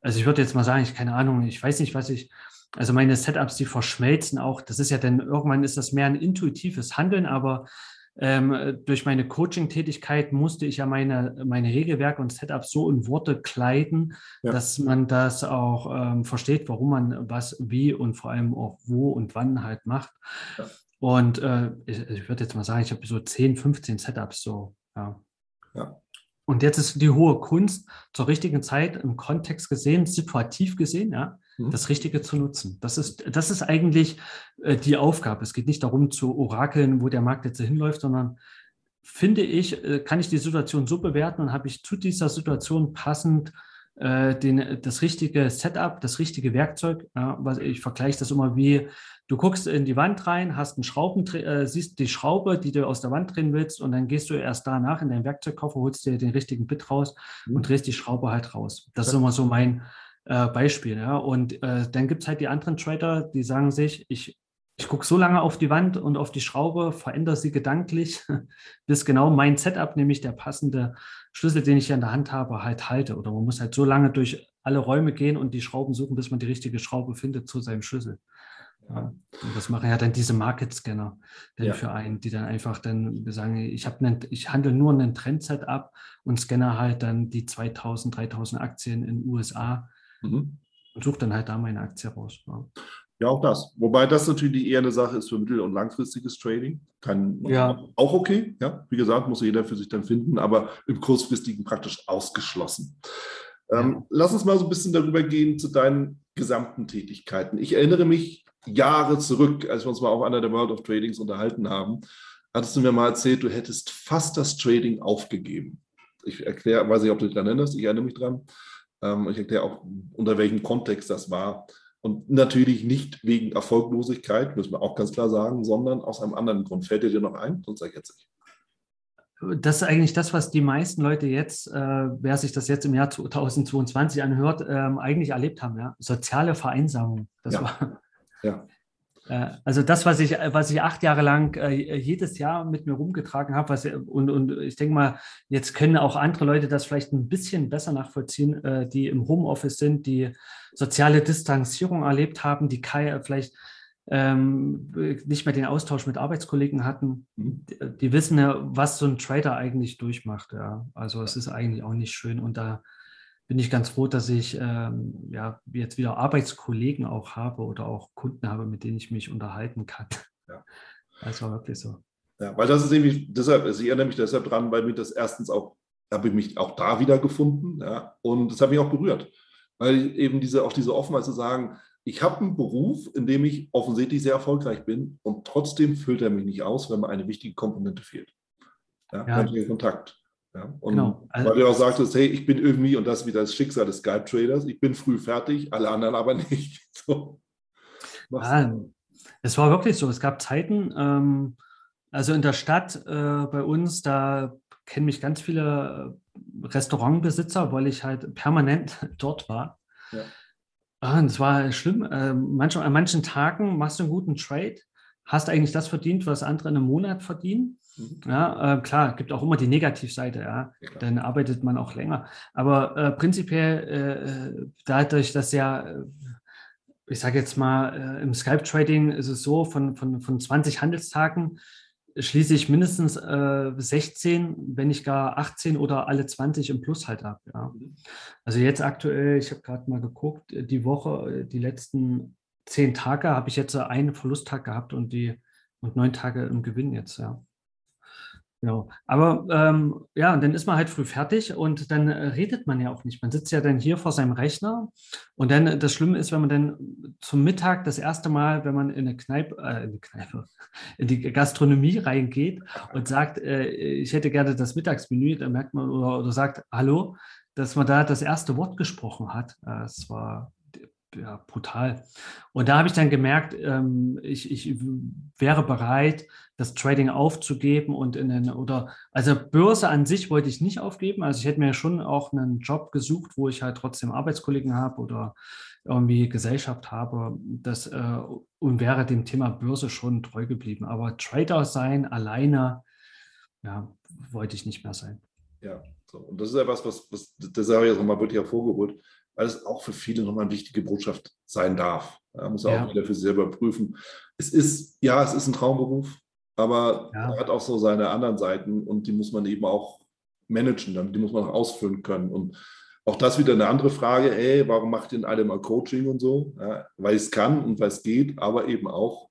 also ich würde jetzt mal sagen, ich keine Ahnung, ich weiß nicht, was ich, also meine Setups, die verschmelzen auch. Das ist ja dann, irgendwann ist das mehr ein intuitives Handeln, aber ähm, durch meine Coaching-Tätigkeit musste ich ja meine, meine Regelwerke und Setups so in Worte kleiden, ja. dass man das auch ähm, versteht, warum man was wie und vor allem auch wo und wann halt macht. Ja. Und äh, ich, ich würde jetzt mal sagen, ich habe so 10, 15 Setups so. Ja. ja. Und jetzt ist die hohe Kunst, zur richtigen Zeit im Kontext gesehen, situativ gesehen, ja. Das Richtige zu nutzen. Das ist, das ist eigentlich äh, die Aufgabe. Es geht nicht darum zu orakeln, wo der Markt jetzt hinläuft, sondern finde ich, äh, kann ich die Situation so bewerten und habe ich zu dieser Situation passend äh, den, das richtige Setup, das richtige Werkzeug. Ja, was, ich vergleiche das immer wie, du guckst in die Wand rein, hast einen Schrauben, äh, siehst die Schraube, die du aus der Wand drehen willst und dann gehst du erst danach in deinen Werkzeugkoffer, holst dir den richtigen Bit raus mhm. und drehst die Schraube halt raus. Das ist immer so mein äh, Beispiel. Ja. Und äh, dann gibt es halt die anderen Trader, die sagen sich, ich ich gucke so lange auf die Wand und auf die Schraube, verändere sie gedanklich, bis genau mein Setup, nämlich der passende Schlüssel, den ich hier in der Hand habe, halt halte. Oder man muss halt so lange durch alle Räume gehen und die Schrauben suchen, bis man die richtige Schraube findet zu seinem Schlüssel. Ja. Und das machen ja dann diese Market Scanner dann ja. für einen, die dann einfach dann sagen, ich habe ich handle nur einen Trendset ab und scanne halt dann die 2000, 3000 Aktien in den USA mhm. und suche dann halt da meine Aktie raus. Ja. ja. auch das. Wobei das natürlich eher eine Sache ist für mittel- und langfristiges Trading. Kann ja. auch okay. Ja, wie gesagt, muss jeder für sich dann finden, aber im kurzfristigen praktisch ausgeschlossen. Ähm, lass uns mal so ein bisschen darüber gehen zu deinen gesamten Tätigkeiten. Ich erinnere mich Jahre zurück, als wir uns mal auf einer der World of Tradings unterhalten haben, hattest du mir mal erzählt, du hättest fast das Trading aufgegeben. Ich erkläre, weiß nicht, ob du dich daran erinnerst, ich erinnere mich dran. Ähm, ich erkläre auch, unter welchem Kontext das war. Und natürlich nicht wegen Erfolglosigkeit, müssen wir auch ganz klar sagen, sondern aus einem anderen Grund. Fällt dir dir noch ein? Sonst sag ich jetzt nicht das ist eigentlich das, was die meisten Leute jetzt, äh, wer sich das jetzt im Jahr 2022 anhört, ähm, eigentlich erlebt haben. Ja? Soziale Vereinsamung. Das ja. war. Ja. Äh, also das, was ich, was ich acht Jahre lang äh, jedes Jahr mit mir rumgetragen habe, was, und, und ich denke mal, jetzt können auch andere Leute das vielleicht ein bisschen besser nachvollziehen, äh, die im Homeoffice sind, die soziale Distanzierung erlebt haben, die vielleicht ähm, nicht mehr den Austausch mit Arbeitskollegen hatten, mhm. die, die, wissen ja, was so ein Trader eigentlich durchmacht. Ja. Also es ist eigentlich auch nicht schön und da bin ich ganz froh, dass ich ähm, ja, jetzt wieder Arbeitskollegen auch habe oder auch Kunden habe, mit denen ich mich unterhalten kann. Ja. Das war wirklich so. Ja, weil das ist nämlich, deshalb, also ich erinnere mich deshalb dran, weil mir das erstens auch, habe ich mich auch da wieder gefunden, ja, und das hat mich auch berührt, weil eben diese, auch diese Offenheit zu sagen, ich habe einen Beruf, in dem ich offensichtlich sehr erfolgreich bin und trotzdem füllt er mich nicht aus, wenn mir eine wichtige Komponente fehlt. Ja, ja. Kontakt. Ja, und genau. Also, weil du auch sagtest, hey, ich bin irgendwie, und das ist wieder das Schicksal des Skype-Traders, ich bin früh fertig, alle anderen aber nicht. So. Ja, es war wirklich so. Es gab Zeiten, ähm, also in der Stadt äh, bei uns, da kennen mich ganz viele Restaurantbesitzer, weil ich halt permanent dort war. Ja. Ah, und es war schlimm. Äh, manch, an manchen Tagen machst du einen guten Trade, hast eigentlich das verdient, was andere in einem Monat verdienen. Ja, äh, klar, gibt auch immer die Negativseite, ja. ja dann arbeitet man auch länger. Aber äh, prinzipiell, äh, dadurch, dass ja, äh, ich sage jetzt mal, äh, im Skype-Trading ist es so, von, von, von 20 Handelstagen schließe ich mindestens äh, 16, wenn nicht gar 18 oder alle 20 im Plus halt ab. Ja. Mhm. Also jetzt aktuell, ich habe gerade mal geguckt, die Woche, die letzten zehn Tage habe ich jetzt einen Verlusttag gehabt und die und neun Tage im Gewinn jetzt, ja. Genau. Aber ähm, ja, und dann ist man halt früh fertig und dann äh, redet man ja auch nicht. Man sitzt ja dann hier vor seinem Rechner und dann äh, das Schlimme ist, wenn man dann zum Mittag das erste Mal, wenn man in eine Kneipe, äh, in, eine Kneipe in die Gastronomie reingeht und sagt, äh, ich hätte gerne das Mittagsmenü, dann merkt man oder, oder sagt Hallo, dass man da das erste Wort gesprochen hat. Äh, es war ja, brutal. Und da habe ich dann gemerkt, ähm, ich, ich wäre bereit, das Trading aufzugeben und in den, oder, also Börse an sich wollte ich nicht aufgeben. Also ich hätte mir schon auch einen Job gesucht, wo ich halt trotzdem Arbeitskollegen habe oder irgendwie Gesellschaft habe. Das, äh, und wäre dem Thema Börse schon treu geblieben. Aber Trader sein alleine, ja, wollte ich nicht mehr sein. Ja, so. und das ist ja was, was, was das habe ich jetzt nochmal wirklich hervorgeholt weil es auch für viele nochmal eine wichtige Botschaft sein darf. Da muss ja. auch jeder für sich selber prüfen. Es ist, ja, es ist ein Traumberuf, aber ja. er hat auch so seine anderen Seiten und die muss man eben auch managen, die muss man auch ausfüllen können. Und auch das wieder eine andere Frage, ey, warum macht denn alle mal Coaching und so? Ja, weil es kann und weil es geht, aber eben auch,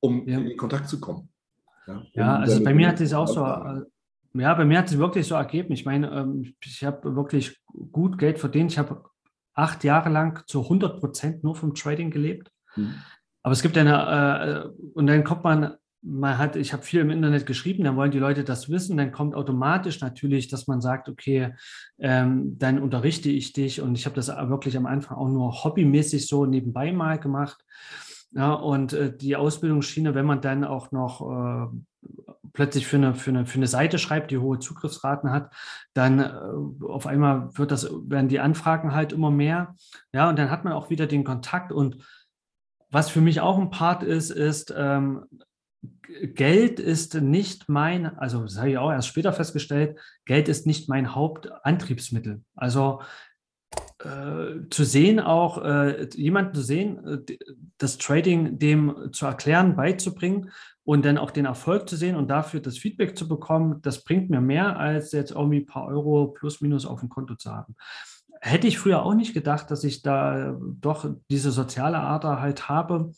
um ja. in Kontakt zu kommen. Ja, ja also bei mir hat es auch so, ja, bei mir hat es wirklich so ergeben. Ich meine, ähm, ich habe wirklich gut Geld verdient. Ich habe acht Jahre lang zu 100 Prozent nur vom Trading gelebt. Mhm. Aber es gibt eine, äh, und dann kommt man, man hat, ich habe viel im Internet geschrieben, dann wollen die Leute das wissen, dann kommt automatisch natürlich, dass man sagt, okay, ähm, dann unterrichte ich dich und ich habe das wirklich am Anfang auch nur hobbymäßig so nebenbei mal gemacht. Ja, und äh, die Ausbildungsschiene, wenn man dann auch noch äh, plötzlich für eine, für, eine, für eine Seite schreibt, die hohe Zugriffsraten hat, dann äh, auf einmal wird das, werden die Anfragen halt immer mehr. Ja, und dann hat man auch wieder den Kontakt. Und was für mich auch ein Part ist, ist, ähm, Geld ist nicht mein, also das habe ich auch erst später festgestellt, Geld ist nicht mein Hauptantriebsmittel. Also äh, zu sehen, auch äh, jemanden zu sehen, äh, das Trading dem zu erklären, beizubringen und dann auch den Erfolg zu sehen und dafür das Feedback zu bekommen, das bringt mir mehr, als jetzt irgendwie ein paar Euro plus minus auf dem Konto zu haben. Hätte ich früher auch nicht gedacht, dass ich da doch diese soziale Ader halt habe,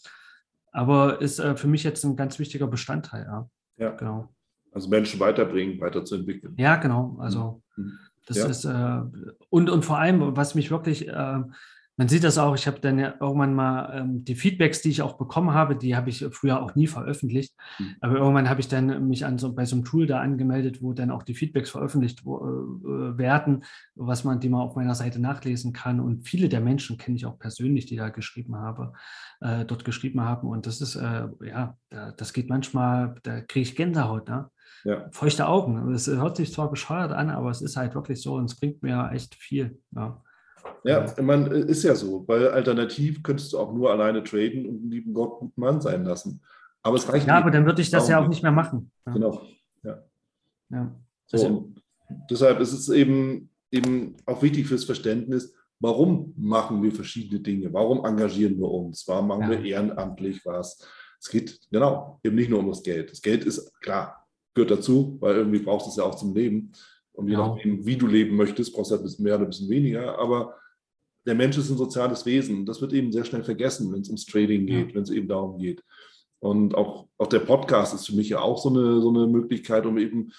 aber ist äh, für mich jetzt ein ganz wichtiger Bestandteil. Ja, ja. genau. Also Menschen weiterbringen, weiterzuentwickeln. Ja, genau. Also mhm. das ja. ist äh, und, und vor allem, was mich wirklich äh, man sieht das auch, ich habe dann ja irgendwann mal ähm, die Feedbacks, die ich auch bekommen habe, die habe ich früher auch nie veröffentlicht. Mhm. Aber irgendwann habe ich dann mich an so, bei so einem Tool da angemeldet, wo dann auch die Feedbacks veröffentlicht wo, äh, werden, was man, die man auf meiner Seite nachlesen kann. Und viele der Menschen kenne ich auch persönlich, die da geschrieben habe, äh, dort geschrieben haben. Und das ist, äh, ja, da, das geht manchmal, da kriege ich Gänsehaut, ne? Ja. Feuchte Augen. Es hört sich zwar bescheuert an, aber es ist halt wirklich so und es bringt mir echt viel. Ja. Ja, ich meine, ist ja so, weil alternativ könntest du auch nur alleine traden und einen lieben Gott guten Mann sein lassen. Aber es reicht Ja, aber dann würde ich das ja auch nicht mehr machen. Ja. Genau, ja. ja. So, also, deshalb ist es eben, eben auch wichtig fürs Verständnis, warum machen wir verschiedene Dinge? Warum engagieren wir uns? Warum machen ja. wir ehrenamtlich was? Es geht, genau, eben nicht nur um das Geld. Das Geld ist, klar, gehört dazu, weil irgendwie brauchst du es ja auch zum Leben. Und je genau. nachdem, wie du leben möchtest, brauchst du halt ein bisschen mehr oder ein bisschen weniger. Aber der Mensch ist ein soziales Wesen. Das wird eben sehr schnell vergessen, wenn es ums Trading geht, ja. wenn es eben darum geht. Und auch, auch der Podcast ist für mich ja auch so eine, so eine Möglichkeit, um eben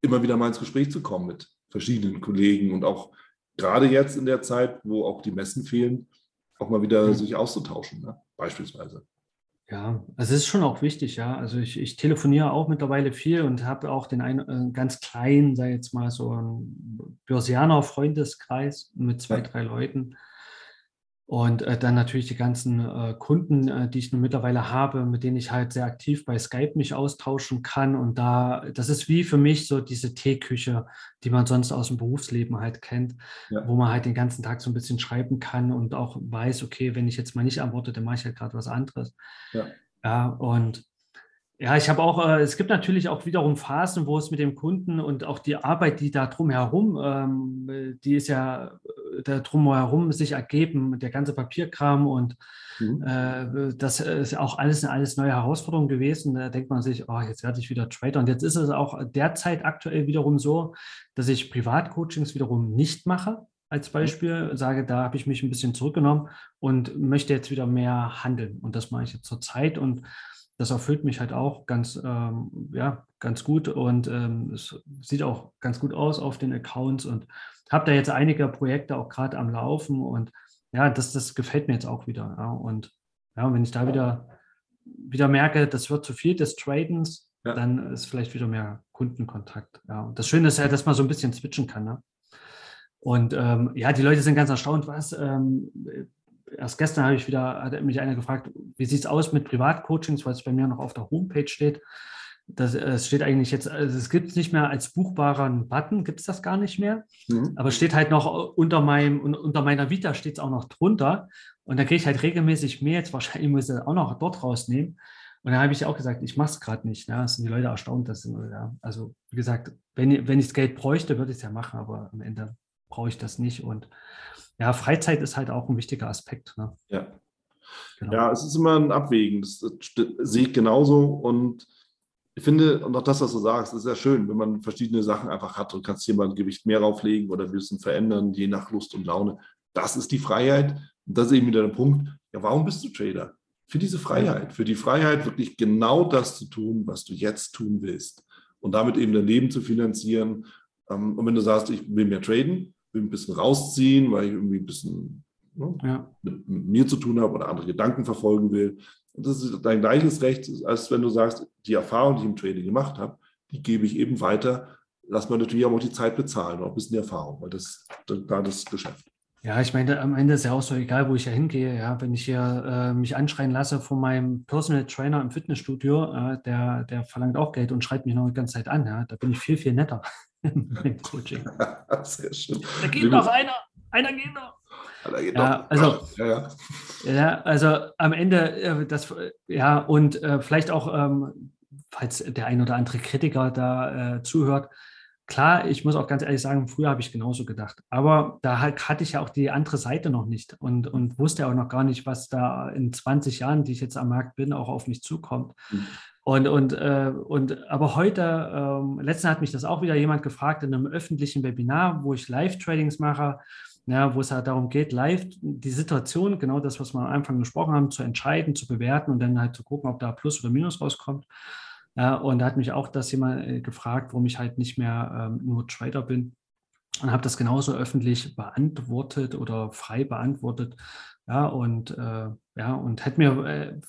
immer wieder mal ins Gespräch zu kommen mit verschiedenen Kollegen und auch gerade jetzt in der Zeit, wo auch die Messen fehlen, auch mal wieder ja. sich auszutauschen, ne? beispielsweise. Ja, also es ist schon auch wichtig, ja. Also ich, ich telefoniere auch mittlerweile viel und habe auch den einen äh, ganz kleinen, sei jetzt mal so ein Börsianer Freundeskreis mit zwei, drei Leuten. Und äh, dann natürlich die ganzen äh, Kunden, äh, die ich nun mittlerweile habe, mit denen ich halt sehr aktiv bei Skype mich austauschen kann. Und da, das ist wie für mich so diese Teeküche, die man sonst aus dem Berufsleben halt kennt, ja. wo man halt den ganzen Tag so ein bisschen schreiben kann und auch weiß, okay, wenn ich jetzt mal nicht antworte, dann mache ich halt gerade was anderes. Ja. ja, und ja, ich habe auch, äh, es gibt natürlich auch wiederum Phasen, wo es mit dem Kunden und auch die Arbeit, die da drumherum, ähm, die ist ja da drumherum sich ergeben, der ganze Papierkram und mhm. äh, das ist auch alles, alles neue Herausforderungen gewesen. Da denkt man sich, oh, jetzt werde ich wieder Trader. Und jetzt ist es auch derzeit aktuell wiederum so, dass ich Privatcoachings wiederum nicht mache als mhm. Beispiel, sage, da habe ich mich ein bisschen zurückgenommen und möchte jetzt wieder mehr handeln. Und das mache ich jetzt zur Zeit und das erfüllt mich halt auch ganz, ähm, ja, ganz gut und ähm, es sieht auch ganz gut aus auf den Accounts und habe da jetzt einige Projekte auch gerade am Laufen und ja, das, das gefällt mir jetzt auch wieder. Ja. Und ja, wenn ich da wieder, wieder merke, das wird zu viel des Tradens, ja. dann ist vielleicht wieder mehr Kundenkontakt. Ja. Und das Schöne ist ja, dass man so ein bisschen switchen kann. Ne? Und ähm, ja, die Leute sind ganz erstaunt, was, ähm, erst gestern habe ich wieder, hat mich einer gefragt, wie sieht es aus mit Privatcoachings, weil es bei mir noch auf der Homepage steht. Das, es steht eigentlich jetzt, also es gibt es nicht mehr als buchbaren Button, gibt es das gar nicht mehr. Mhm. Aber es steht halt noch unter meinem, unter meiner Vita steht es auch noch drunter. Und da kriege ich halt regelmäßig Mails, wahrscheinlich muss ich das auch noch dort rausnehmen. Und da habe ich auch gesagt, ich mache es gerade nicht. Ja, das sind die Leute erstaunt. Dass, ja, also wie gesagt, wenn, wenn ich das Geld bräuchte, würde ich es ja machen, aber am Ende brauche ich das nicht. Und ja, Freizeit ist halt auch ein wichtiger Aspekt. Ne? Ja. Genau. Ja, es ist immer ein Abwägen. Das, das sehe ich genauso. Und ich finde, und auch das, was du sagst, ist sehr schön, wenn man verschiedene Sachen einfach hat und kannst hier mal ein Gewicht mehr drauflegen oder ein bisschen verändern, je nach Lust und Laune. Das ist die Freiheit. Und das ist eben wieder der Punkt. Ja, warum bist du Trader? Für diese Freiheit, für die Freiheit, wirklich genau das zu tun, was du jetzt tun willst. Und damit eben dein Leben zu finanzieren. Ähm, und wenn du sagst, ich will mehr traden, will ein bisschen rausziehen, weil ich irgendwie ein bisschen ne, ja. mit, mit, mir zu tun habe oder andere Gedanken verfolgen will. Und das ist dein gleiches Recht, als wenn du sagst, die Erfahrung, die ich im Trading gemacht habe, die gebe ich eben weiter. Lass man natürlich auch die Zeit bezahlen, auch ein bisschen die Erfahrung, weil das da das Geschäft. Ja, ich meine, am Ende ist ja auch so egal, wo ich ja hingehe. Ja, wenn ich hier äh, mich anschreien lasse von meinem Personal Trainer im Fitnessstudio, äh, der, der verlangt auch Geld und schreit mich noch die ganze Zeit an. Ja, da bin ich viel, viel netter im Coaching. Sehr schön. Da geht Liebe. noch einer, einer geht noch. Ja, also, ja, ja. ja, also am Ende, äh, das, ja, und äh, vielleicht auch, ähm, falls der ein oder andere Kritiker da äh, zuhört, klar, ich muss auch ganz ehrlich sagen, früher habe ich genauso gedacht. Aber da hatte ich ja auch die andere Seite noch nicht und, und wusste auch noch gar nicht, was da in 20 Jahren, die ich jetzt am Markt bin, auch auf mich zukommt. Mhm. Und, und, äh, und aber heute, ähm, letztens hat mich das auch wieder jemand gefragt in einem öffentlichen Webinar, wo ich Live-Tradings mache, ja, wo es halt darum geht, live die Situation, genau das, was wir am Anfang gesprochen haben, zu entscheiden, zu bewerten und dann halt zu gucken, ob da Plus oder Minus rauskommt. Ja, und da hat mich auch das jemand äh, gefragt, warum ich halt nicht mehr ähm, nur Trader bin und habe das genauso öffentlich beantwortet oder frei beantwortet. Ja, und äh, ja, und hätte mir äh,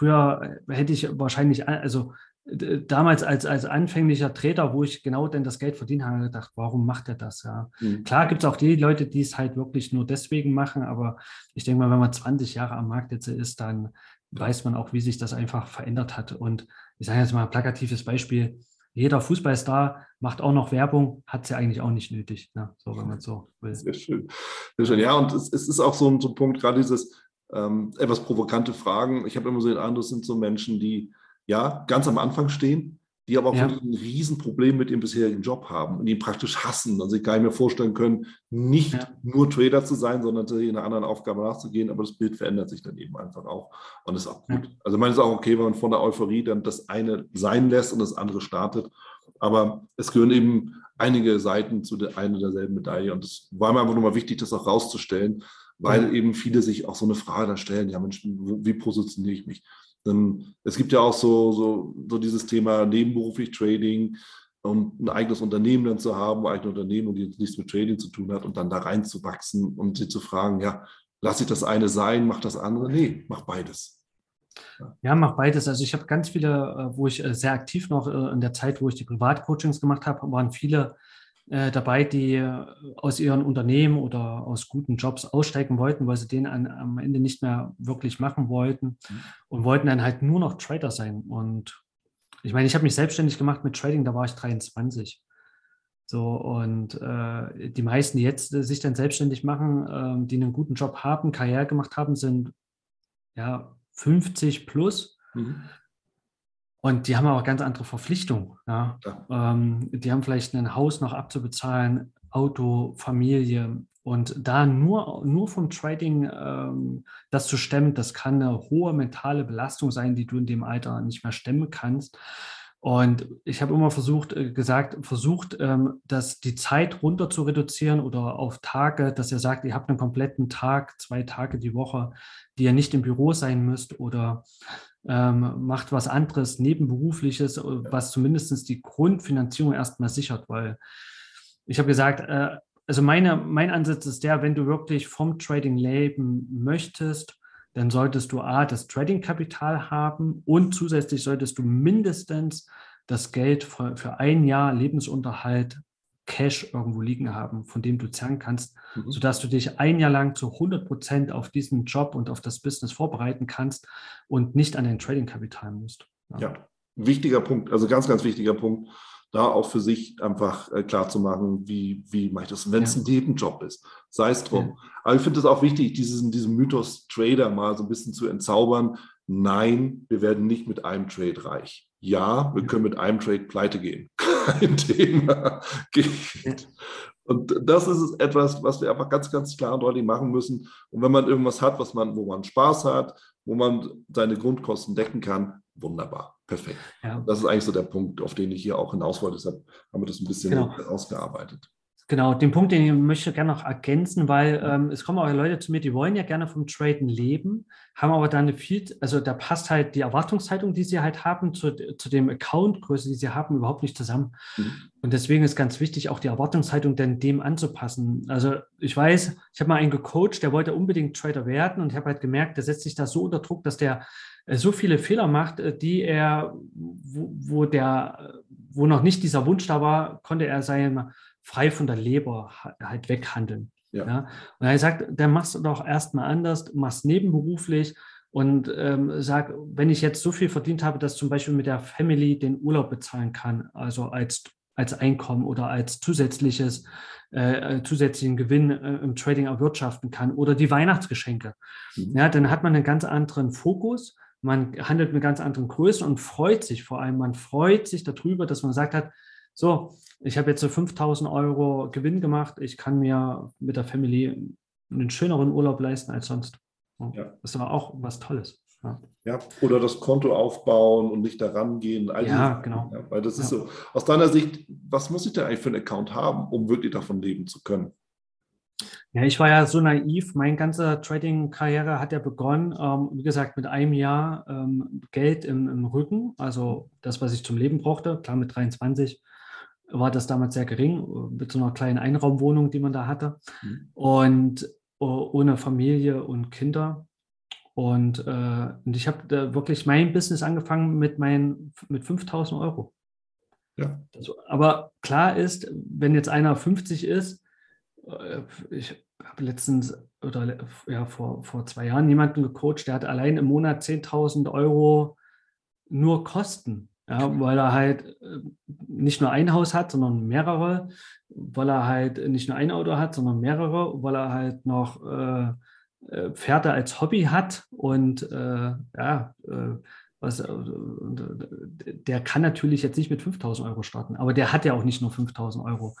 Früher äh, hätte ich wahrscheinlich, also damals als, als anfänglicher Trader, wo ich genau denn das Geld verdient habe, gedacht, warum macht er das? Ja? Mhm. Klar gibt es auch die Leute, die es halt wirklich nur deswegen machen, aber ich denke mal, wenn man 20 Jahre am Markt jetzt ist, dann weiß man auch, wie sich das einfach verändert hat. Und ich sage jetzt mal ein plakatives Beispiel, jeder Fußballstar macht auch noch Werbung, hat es ja eigentlich auch nicht nötig, ne? so wenn man so will. Sehr schön. Sehr schön. Ja, und es, es ist auch so ein, so ein Punkt, gerade dieses, ähm, etwas provokante Fragen. Ich habe immer so den Eindruck, das sind so Menschen, die ja ganz am Anfang stehen, die aber auch ja. ein Riesenproblem mit ihrem bisherigen Job haben und ihn praktisch hassen und sich gar nicht mehr vorstellen können, nicht ja. nur Trader zu sein, sondern in einer anderen Aufgabe nachzugehen. Aber das Bild verändert sich dann eben einfach auch und ist auch gut. Ja. Also es ist auch okay, wenn man von der Euphorie dann das eine sein lässt und das andere startet. Aber es gehören eben einige Seiten zu der einen oder derselben Medaille. Und es war mir einfach nur mal wichtig, das auch rauszustellen, weil eben viele sich auch so eine Frage da stellen, ja Mensch, wie positioniere ich mich? Denn es gibt ja auch so, so, so dieses Thema nebenberuflich Trading und ein eigenes Unternehmen dann zu haben, eigene Unternehmen, die nichts mit Trading zu tun hat und dann da reinzuwachsen und sie zu fragen, ja, lasse ich das eine sein, mach das andere. Nee, mach beides. Ja, mach beides. Also ich habe ganz viele, äh, wo ich äh, sehr aktiv noch äh, in der Zeit, wo ich die Privatcoachings gemacht habe, waren viele dabei, die aus ihren Unternehmen oder aus guten Jobs aussteigen wollten, weil sie den an, am Ende nicht mehr wirklich machen wollten mhm. und wollten dann halt nur noch Trader sein. Und ich meine, ich habe mich selbstständig gemacht mit Trading, da war ich 23. So, und äh, die meisten, die jetzt äh, sich dann selbstständig machen, äh, die einen guten Job haben, Karriere gemacht haben, sind ja 50 plus. Mhm. Und die haben aber ganz andere Verpflichtungen. Ja. ja. Ähm, die haben vielleicht ein Haus noch abzubezahlen, Auto, Familie. Und da nur, nur vom Trading ähm, das zu stemmen, das kann eine hohe mentale Belastung sein, die du in dem Alter nicht mehr stemmen kannst. Und ich habe immer versucht, äh, gesagt, versucht, ähm, dass die Zeit runter zu reduzieren oder auf Tage, dass ihr sagt, ihr habt einen kompletten Tag, zwei Tage die Woche, die ihr nicht im Büro sein müsst oder ähm, macht was anderes, nebenberufliches, äh, was zumindest die Grundfinanzierung erstmal sichert, weil ich habe gesagt, äh, also meine, mein Ansatz ist der, wenn du wirklich vom Trading leben möchtest, dann solltest du A, das Trading-Kapital haben und zusätzlich solltest du mindestens das Geld für, für ein Jahr Lebensunterhalt Cash irgendwo liegen haben, von dem du zahlen kannst, mhm. sodass du dich ein Jahr lang zu 100 Prozent auf diesen Job und auf das Business vorbereiten kannst und nicht an dein Trading-Kapital musst. Ja. ja, wichtiger Punkt, also ganz, ganz wichtiger Punkt da auch für sich einfach äh, klar zu machen, wie, wie mache ich das, wenn es ja. ein Nebenjob ist, sei es drum. Ja. Aber ich finde es auch wichtig, dieses, diesen Mythos Trader mal so ein bisschen zu entzaubern. Nein, wir werden nicht mit einem Trade reich. Ja, wir können mit einem Trade pleite gehen. Kein Thema. Geht. Und das ist etwas, was wir einfach ganz, ganz klar und deutlich machen müssen. Und wenn man irgendwas hat, was man, wo man Spaß hat, wo man seine Grundkosten decken kann, wunderbar, perfekt. Ja. Das ist eigentlich so der Punkt, auf den ich hier auch hinaus wollte. Deshalb haben wir das ein bisschen genau. ausgearbeitet. Genau, den Punkt, den ich möchte gerne noch ergänzen, weil ähm, es kommen auch Leute zu mir, die wollen ja gerne vom Traden leben, haben aber dann eine viel, also da passt halt die Erwartungshaltung, die sie halt haben, zu, zu dem Accountgröße, die sie haben, überhaupt nicht zusammen. Mhm. Und deswegen ist ganz wichtig, auch die Erwartungshaltung dann dem anzupassen. Also ich weiß, ich habe mal einen gecoacht, der wollte unbedingt Trader werden und ich habe halt gemerkt, der setzt sich da so unter Druck, dass der äh, so viele Fehler macht, äh, die er, wo, wo der, wo noch nicht dieser Wunsch da war, konnte er sein frei von der Leber halt weghandeln. Ja. ja? Und er sagt, dann machst du doch erstmal anders, machst nebenberuflich und ähm, sag, wenn ich jetzt so viel verdient habe, dass zum Beispiel mit der Family den Urlaub bezahlen kann, also als, als Einkommen oder als zusätzliches, äh, äh zusätzlichen Gewinn äh, im Trading erwirtschaften kann oder die Weihnachtsgeschenke, mhm. ja, dann hat man einen ganz anderen Fokus. Man handelt mit ganz anderen Größen und freut sich vor allem, man freut sich darüber, dass man sagt hat, so, ich habe jetzt so 5000 Euro Gewinn gemacht, ich kann mir mit der Family einen schöneren Urlaub leisten als sonst. Ja. Das ist aber auch was Tolles. Ja. ja. oder das Konto aufbauen und nicht daran gehen. ja, genau. Ja, weil das ist so, aus deiner Sicht, was muss ich denn eigentlich für einen Account haben, um wirklich davon leben zu können? Ja, ich war ja so naiv. Meine ganze Trading-Karriere hat ja begonnen, ähm, wie gesagt, mit einem Jahr ähm, Geld im, im, Rücken, also das, was ich zum Leben brauchte. Klar, mit 23 war das damals sehr gering, mit so einer kleinen Einraumwohnung, die man da hatte. Mhm. Und ohne Familie und Kinder. Und, äh, und ich habe wirklich mein Business angefangen mit, mein, mit 5000 Euro. Ja. Also, aber klar ist, wenn jetzt einer 50 ist, äh, ich habe letztens oder ja, vor, vor zwei Jahren jemanden gecoacht, der hat allein im Monat 10.000 Euro nur Kosten. Ja, weil er halt äh, nicht nur ein Haus hat, sondern mehrere, weil er halt nicht nur ein Auto hat, sondern mehrere, weil er halt noch äh, äh Pferde als Hobby hat. Und äh, ja, äh, was, äh, der kann natürlich jetzt nicht mit 5000 Euro starten, aber der hat ja auch nicht nur 5000 Euro.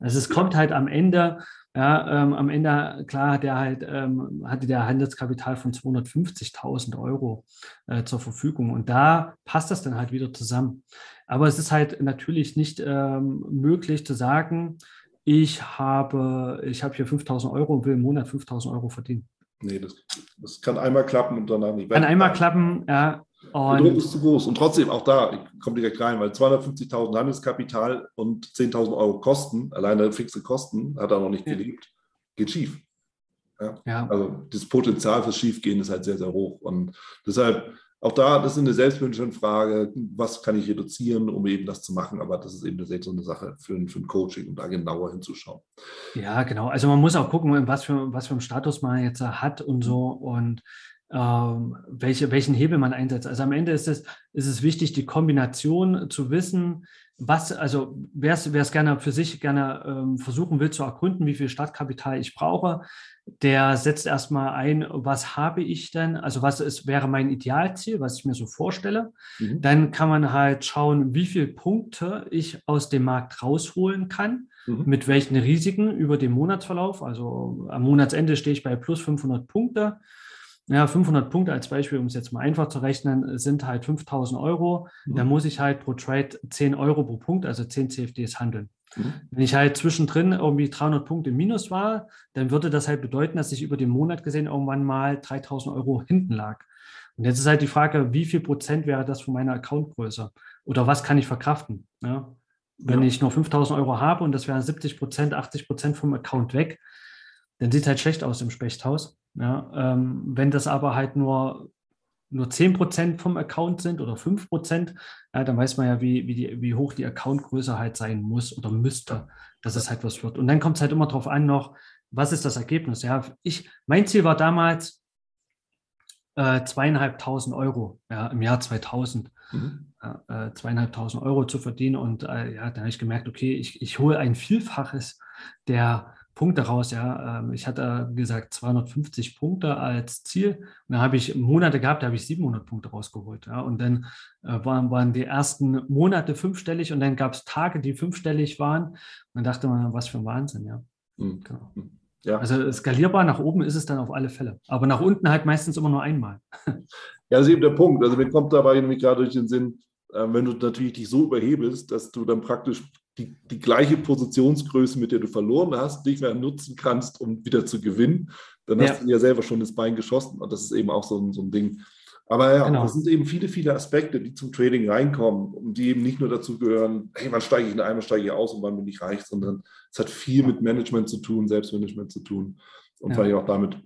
Also es kommt halt am Ende ja, ähm, am Ende, klar, hat er halt, ähm, hatte der Handelskapital von 250.000 Euro äh, zur Verfügung. Und da passt das dann halt wieder zusammen. Aber es ist halt natürlich nicht ähm, möglich zu sagen, ich habe, ich habe hier 5.000 Euro und will im Monat 5.000 Euro verdienen. Nee, das, das kann einmal klappen und danach nicht. Kann einmal klappen, ja. Und der Druck ist zu groß. Und trotzdem, auch da, ich komme direkt rein, weil 250.000 Handelskapital und 10.000 Euro Kosten, alleine fixe Kosten, hat er noch nicht gelebt, geht schief. Ja? ja. Also das Potenzial fürs Schiefgehen ist halt sehr, sehr hoch. Und deshalb auch da, das ist eine Selbstmanagement-Frage, was kann ich reduzieren, um eben das zu machen, aber das ist eben so eine Sache für ein, für ein Coaching, um da genauer hinzuschauen. Ja, genau. Also man muss auch gucken, was für, was für einen Status man jetzt hat und so und welche, welchen Hebel man einsetzt. Also am Ende ist es, ist es wichtig, die Kombination zu wissen, was, also wer es gerne für sich gerne ähm, versuchen will zu erkunden, wie viel Startkapital ich brauche, der setzt erstmal ein, was habe ich denn, also was ist, wäre mein Idealziel, was ich mir so vorstelle. Mhm. Dann kann man halt schauen, wie viele Punkte ich aus dem Markt rausholen kann, mhm. mit welchen Risiken über den Monatsverlauf. Also am Monatsende stehe ich bei plus 500 Punkte. Ja, 500 Punkte als Beispiel, um es jetzt mal einfach zu rechnen, sind halt 5000 Euro. Mhm. Da muss ich halt pro Trade 10 Euro pro Punkt, also 10 CFDs handeln. Mhm. Wenn ich halt zwischendrin irgendwie 300 Punkte im Minus war, dann würde das halt bedeuten, dass ich über den Monat gesehen irgendwann mal 3000 Euro hinten lag. Und jetzt ist halt die Frage, wie viel Prozent wäre das von meiner Accountgröße? Oder was kann ich verkraften? Ja? Wenn ja. ich nur 5000 Euro habe und das wären 70 Prozent, 80 Prozent vom Account weg, dann sieht es halt schlecht aus im Spechthaus. Ja? Ähm, wenn das aber halt nur nur 10% vom Account sind oder 5%, ja, dann weiß man ja, wie, wie, die, wie hoch die Accountgröße halt sein muss oder müsste, dass es halt was wird. Und dann kommt es halt immer darauf an, noch, was ist das Ergebnis? Ja, ich, mein Ziel war damals äh, zweieinhalbtausend Euro ja, im Jahr 2000. Mhm. Äh, zweieinhalbtausend Euro zu verdienen und äh, ja, dann habe ich gemerkt, okay, ich, ich hole ein Vielfaches der Punkte raus. Ja, ähm, ich hatte gesagt 250 Punkte als Ziel. Und dann habe ich Monate gehabt, da habe ich 700 Punkte rausgeholt. Ja, und dann äh, waren, waren die ersten Monate fünfstellig und dann gab es Tage, die fünfstellig waren. Und dann dachte man, was für ein Wahnsinn. Ja, mhm. genau. Hm. Ja. Also skalierbar nach oben ist es dann auf alle Fälle. Aber nach unten halt meistens immer nur einmal. Ja, das ist eben der Punkt. Also mir kommt dabei nämlich gerade durch den Sinn, äh, wenn du natürlich dich so überhebelst, dass du dann praktisch die, die gleiche Positionsgröße, mit der du verloren hast, nicht mehr nutzen kannst, um wieder zu gewinnen, dann ja. hast du ja selber schon das Bein geschossen. Und das ist eben auch so ein, so ein Ding. Aber ja, genau. das sind eben viele, viele Aspekte, die zum Trading reinkommen und die eben nicht nur dazu gehören, hey, wann steige ich in einmal, steige ich aus und wann bin ich reich, sondern es hat viel mit Management zu tun, Selbstmanagement zu tun und ja. vielleicht auch damit,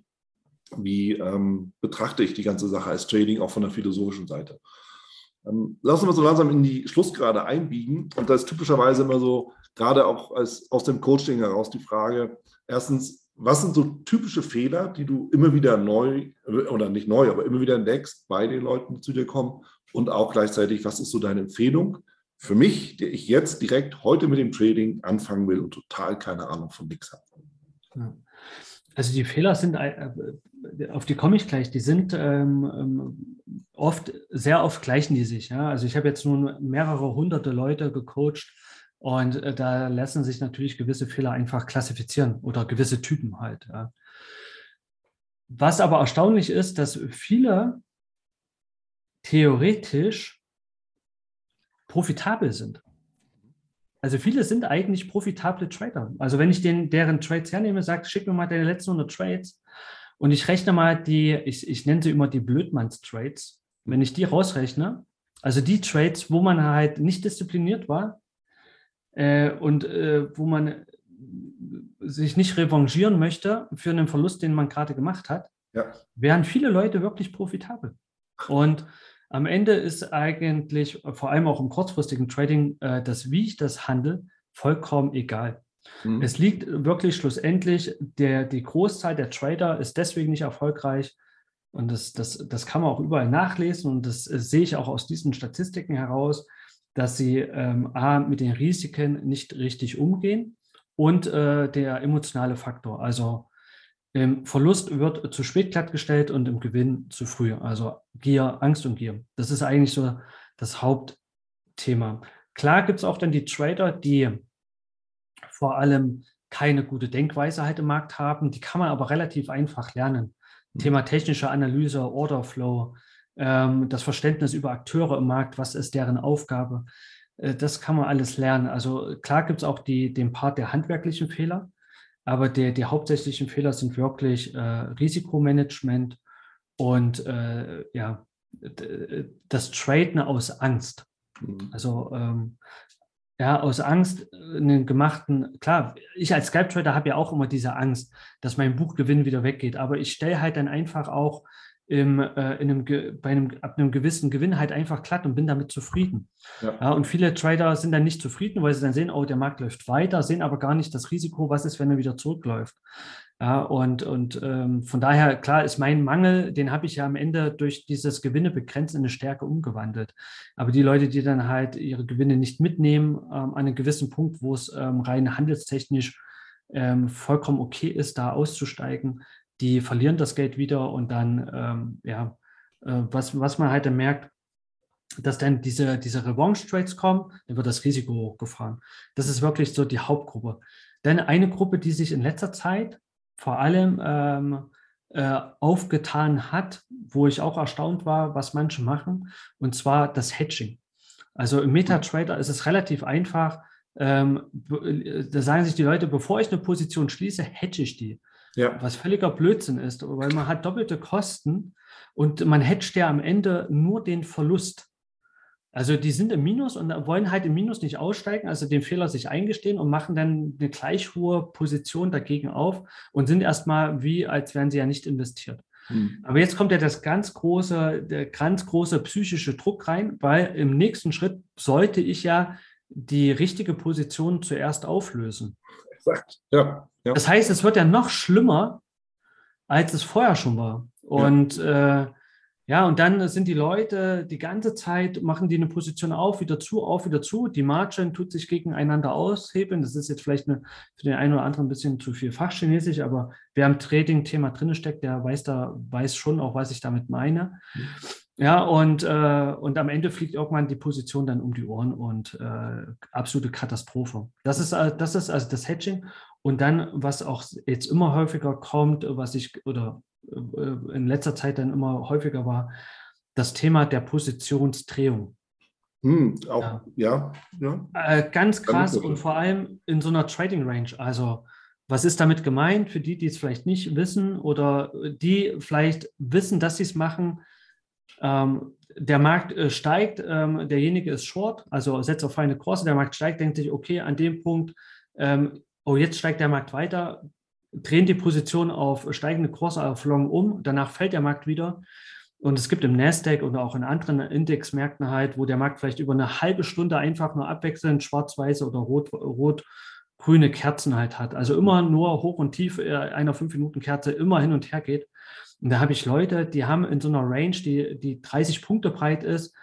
wie ähm, betrachte ich die ganze Sache als Trading auch von der philosophischen Seite. Ähm, lassen wir so langsam in die Schlussgrade einbiegen. Und da ist typischerweise immer so, gerade auch als, aus dem Coaching heraus die Frage, erstens, was sind so typische Fehler, die du immer wieder neu, oder nicht neu, aber immer wieder entdeckst bei den Leuten, die zu dir kommen? Und auch gleichzeitig, was ist so deine Empfehlung für mich, der ich jetzt direkt heute mit dem Trading anfangen will und total keine Ahnung von nichts habe? Also die Fehler sind, äh, auf die komme ich gleich, die sind ähm, ähm, oft, sehr oft gleichen die sich. Ja? Also ich habe jetzt nun mehrere hunderte Leute gecoacht und äh, da lassen sich natürlich gewisse Fehler einfach klassifizieren oder gewisse Typen halt. Ja? Was aber erstaunlich ist, dass viele theoretisch profitabel sind. Also viele sind eigentlich profitable Trader. Also wenn ich den, deren Trades hernehme, sage, schick mir mal deine letzten 100 Trades und ich rechne mal die, ich, ich nenne sie immer die Blödmanns-Trades. Wenn ich die rausrechne, also die Trades, wo man halt nicht diszipliniert war äh, und äh, wo man sich nicht revanchieren möchte für einen Verlust, den man gerade gemacht hat, ja. wären viele Leute wirklich profitabel. Und am Ende ist eigentlich, vor allem auch im kurzfristigen Trading, äh, das, wie ich das handle, vollkommen egal. Mhm. Es liegt wirklich schlussendlich, der, die Großzahl der Trader ist deswegen nicht erfolgreich. Und das, das, das kann man auch überall nachlesen und das, das sehe ich auch aus diesen Statistiken heraus, dass sie ähm, A, mit den Risiken nicht richtig umgehen und äh, der emotionale Faktor. Also im Verlust wird zu spät glattgestellt und im Gewinn zu früh. Also Gier, Angst und Gier. Das ist eigentlich so das Hauptthema. Klar gibt es auch dann die Trader, die vor allem keine gute Denkweise halt im Markt haben. Die kann man aber relativ einfach lernen. Thema technische Analyse, Orderflow, ähm, das Verständnis über Akteure im Markt, was ist deren Aufgabe. Äh, das kann man alles lernen. Also klar gibt es auch die, den Part der handwerklichen Fehler. Aber der, die hauptsächlichen Fehler sind wirklich äh, Risikomanagement und äh, ja, das Traden aus Angst. Mhm. Also ähm, ja, aus Angst einen gemachten, klar, ich als Skype-Trader habe ja auch immer diese Angst, dass mein Buchgewinn wieder weggeht, aber ich stelle halt dann einfach auch im, äh, in einem, bei einem, ab einem gewissen Gewinn halt einfach glatt und bin damit zufrieden. Ja. ja. und viele Trader sind dann nicht zufrieden, weil sie dann sehen, oh, der Markt läuft weiter, sehen aber gar nicht das Risiko, was ist, wenn er wieder zurückläuft. Ja, und und ähm, von daher, klar, ist mein Mangel, den habe ich ja am Ende durch dieses Gewinne begrenzt in eine Stärke umgewandelt. Aber die Leute, die dann halt ihre Gewinne nicht mitnehmen, ähm, an einem gewissen Punkt, wo es ähm, rein handelstechnisch ähm, vollkommen okay ist, da auszusteigen, die verlieren das Geld wieder und dann, ähm, ja, äh, was, was man halt dann merkt, dass dann diese, diese Revanche-Trades kommen, dann wird das Risiko hochgefahren. Das ist wirklich so die Hauptgruppe. Dann eine Gruppe, die sich in letzter Zeit vor allem ähm, äh, aufgetan hat, wo ich auch erstaunt war, was manche machen, und zwar das Hedging. Also im MetaTrader ist es relativ einfach. Ähm, da sagen sich die Leute, bevor ich eine Position schließe, hedge ich die. Ja. Was völliger Blödsinn ist, weil man hat doppelte Kosten und man hedgt ja am Ende nur den Verlust. Also die sind im Minus und wollen halt im Minus nicht aussteigen, also den Fehler sich eingestehen und machen dann eine gleich hohe Position dagegen auf und sind erstmal wie, als wären sie ja nicht investiert. Hm. Aber jetzt kommt ja das ganz große, der ganz große psychische Druck rein, weil im nächsten Schritt sollte ich ja die richtige Position zuerst auflösen. Exakt, ja. Ja. Das heißt, es wird ja noch schlimmer, als es vorher schon war. Und ja. Äh, ja, und dann sind die Leute die ganze Zeit, machen die eine Position auf, wieder zu, auf, wieder zu. Die Margin tut sich gegeneinander aushebeln. Das ist jetzt vielleicht eine, für den einen oder anderen ein bisschen zu viel Fachchinesisch, aber wer am Trading-Thema drin steckt, der weiß da, weiß schon auch, was ich damit meine. Mhm. Ja, und, äh, und am Ende fliegt irgendwann die Position dann um die Ohren und äh, absolute Katastrophe. Das ist, äh, das ist also das Hedging. Und dann, was auch jetzt immer häufiger kommt, was ich oder in letzter Zeit dann immer häufiger war, das Thema der Positionsdrehung. Hm, auch, ja. ja, ja. Äh, ganz krass und vor allem in so einer Trading Range. Also, was ist damit gemeint für die, die es vielleicht nicht wissen oder die vielleicht wissen, dass sie es machen? Ähm, der Markt äh, steigt, ähm, derjenige ist short, also setzt auf eine Kurse, der Markt steigt, denkt sich, okay, an dem Punkt ähm, oh, jetzt steigt der Markt weiter, drehen die Position auf steigende Kurse auf Long um, danach fällt der Markt wieder. Und es gibt im Nasdaq oder auch in anderen Indexmärkten halt, wo der Markt vielleicht über eine halbe Stunde einfach nur abwechselnd schwarz-weiße oder rot, rot Kerzen halt hat. Also immer nur hoch und tief äh, einer 5-Minuten-Kerze immer hin und her geht. Und da habe ich Leute, die haben in so einer Range, die, die 30 Punkte breit ist,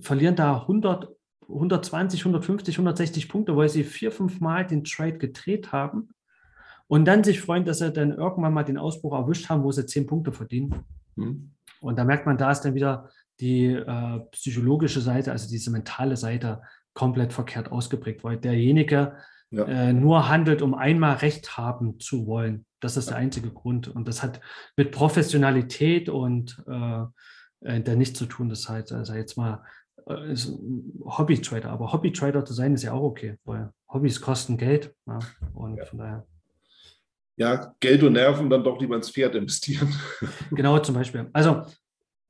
verlieren da 100 120, 150, 160 Punkte, weil sie vier, fünf Mal den Trade gedreht haben und dann sich freuen, dass sie dann irgendwann mal den Ausbruch erwischt haben, wo sie zehn Punkte verdienen. Mhm. Und da merkt man, da ist dann wieder die äh, psychologische Seite, also diese mentale Seite komplett verkehrt ausgeprägt, weil derjenige ja. äh, nur handelt, um einmal Recht haben zu wollen. Das ist der einzige Grund. Und das hat mit Professionalität und äh, äh der nichts zu tun. Das heißt, also jetzt mal äh, Hobby-Trader, aber Hobby-Trader zu sein ist ja auch okay, weil Hobbys kosten Geld. Ja, und ja. von daher. Ja, Geld und Nerven dann doch lieber ins Pferd investieren. Genau, zum Beispiel. Also,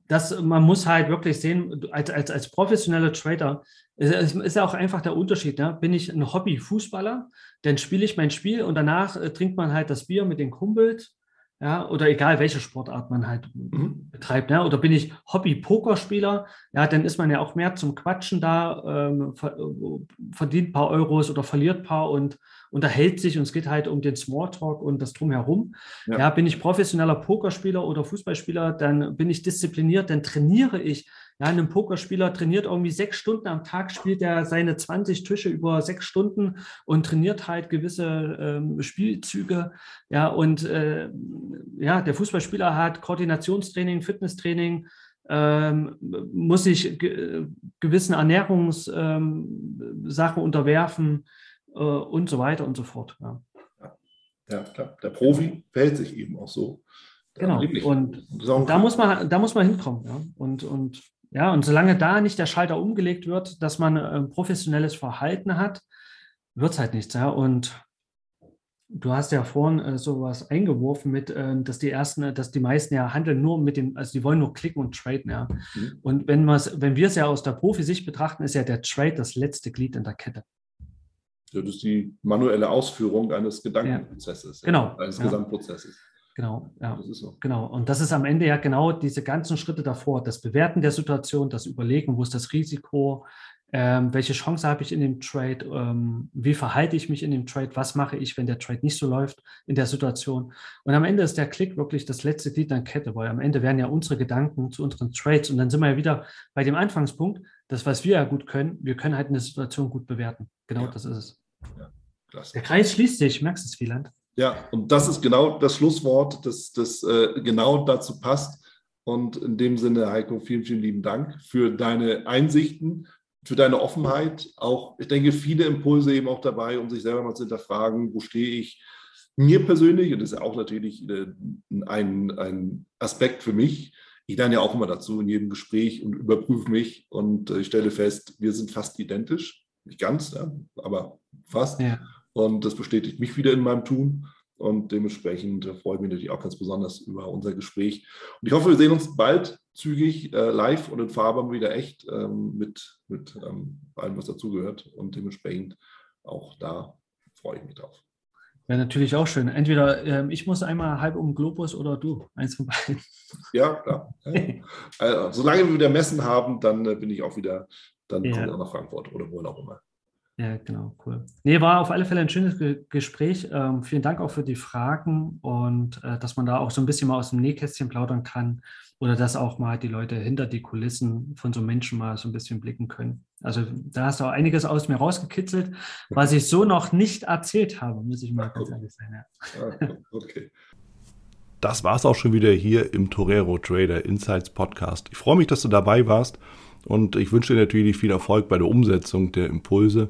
das, man muss halt wirklich sehen, als, als, als professioneller Trader, es ist ja auch einfach der Unterschied. Ne? Bin ich ein Hobby-Fußballer, dann spiele ich mein Spiel und danach äh, trinkt man halt das Bier mit den Kumpels ja, oder egal welche Sportart man halt mhm. betreibt, ne? oder bin ich Hobby-Pokerspieler, ja, dann ist man ja auch mehr zum Quatschen da, ähm, verdient ein paar Euros oder verliert ein paar und unterhält sich und es geht halt um den Smalltalk und das Drumherum. Ja. ja, bin ich professioneller Pokerspieler oder Fußballspieler, dann bin ich diszipliniert, dann trainiere ich ja, ein Pokerspieler trainiert irgendwie sechs Stunden am Tag, spielt er seine 20 Tische über sechs Stunden und trainiert halt gewisse ähm, Spielzüge. Ja, und äh, ja, der Fußballspieler hat Koordinationstraining, Fitnesstraining, ähm, muss sich ge gewissen Ernährungssachen ähm, unterwerfen äh, und so weiter und so fort. Ja. ja, klar. Der Profi verhält sich eben auch so. Genau. Und, und da muss man, da muss man hinkommen. Ja. Und, und ja, und solange da nicht der Schalter umgelegt wird, dass man ein professionelles Verhalten hat, wird es halt nichts. Ja? Und du hast ja vorhin äh, sowas eingeworfen mit, äh, dass die ersten, dass die meisten ja handeln nur mit dem, also die wollen nur klicken und traden, ja. Mhm. Und wenn, wenn wir es ja aus der Profisicht betrachten, ist ja der Trade das letzte Glied in der Kette. Das ist die manuelle Ausführung eines Gedankenprozesses, ja. genau. eines ja. Gesamtprozesses. Genau, ja. Das so. Genau. Und das ist am Ende ja genau diese ganzen Schritte davor, das Bewerten der Situation, das Überlegen, wo ist das Risiko, ähm, welche Chance habe ich in dem Trade, ähm, wie verhalte ich mich in dem Trade, was mache ich, wenn der Trade nicht so läuft in der Situation. Und am Ende ist der Klick wirklich das letzte Glied der Kette, weil am Ende werden ja unsere Gedanken zu unseren Trades und dann sind wir ja wieder bei dem Anfangspunkt, das, was wir ja gut können, wir können halt eine Situation gut bewerten. Genau ja. das ist es. Ja, der Kreis schließt sich, merkst du es, Wieland? Ja, und das ist genau das Schlusswort, das, das äh, genau dazu passt. Und in dem Sinne, Heiko, vielen, vielen lieben Dank für deine Einsichten, für deine Offenheit. Auch, ich denke, viele Impulse eben auch dabei, um sich selber mal zu hinterfragen, wo stehe ich. Mir persönlich, und das ist ja auch natürlich äh, ein, ein Aspekt für mich, ich lerne ja auch immer dazu in jedem Gespräch und überprüfe mich und äh, ich stelle fest, wir sind fast identisch. Nicht ganz, ja, aber fast. Ja. Und das bestätigt mich wieder in meinem Tun. Und dementsprechend freue ich mich natürlich auch ganz besonders über unser Gespräch. Und ich hoffe, wir sehen uns bald zügig äh, live und in Farbe wieder echt ähm, mit, mit ähm, allem, was dazugehört. Und dementsprechend auch da freue ich mich drauf. Wäre natürlich auch schön. Entweder ähm, ich muss einmal halb um den Globus oder du, eins von beiden. Ja, klar. also, solange wir wieder Messen haben, dann äh, bin ich auch wieder, dann ja. komme ich auch nach Frankfurt oder wohin auch immer. Ja, genau, cool. Nee, war auf alle Fälle ein schönes Ge Gespräch. Ähm, vielen Dank auch für die Fragen und äh, dass man da auch so ein bisschen mal aus dem Nähkästchen plaudern kann oder dass auch mal die Leute hinter die Kulissen von so Menschen mal so ein bisschen blicken können. Also da hast du auch einiges aus mir rausgekitzelt, was ich so noch nicht erzählt habe, muss ich mal ganz ehrlich sein. Ja. Ah, okay. Das war es auch schon wieder hier im Torero Trader Insights Podcast. Ich freue mich, dass du dabei warst und ich wünsche dir natürlich viel Erfolg bei der Umsetzung der Impulse.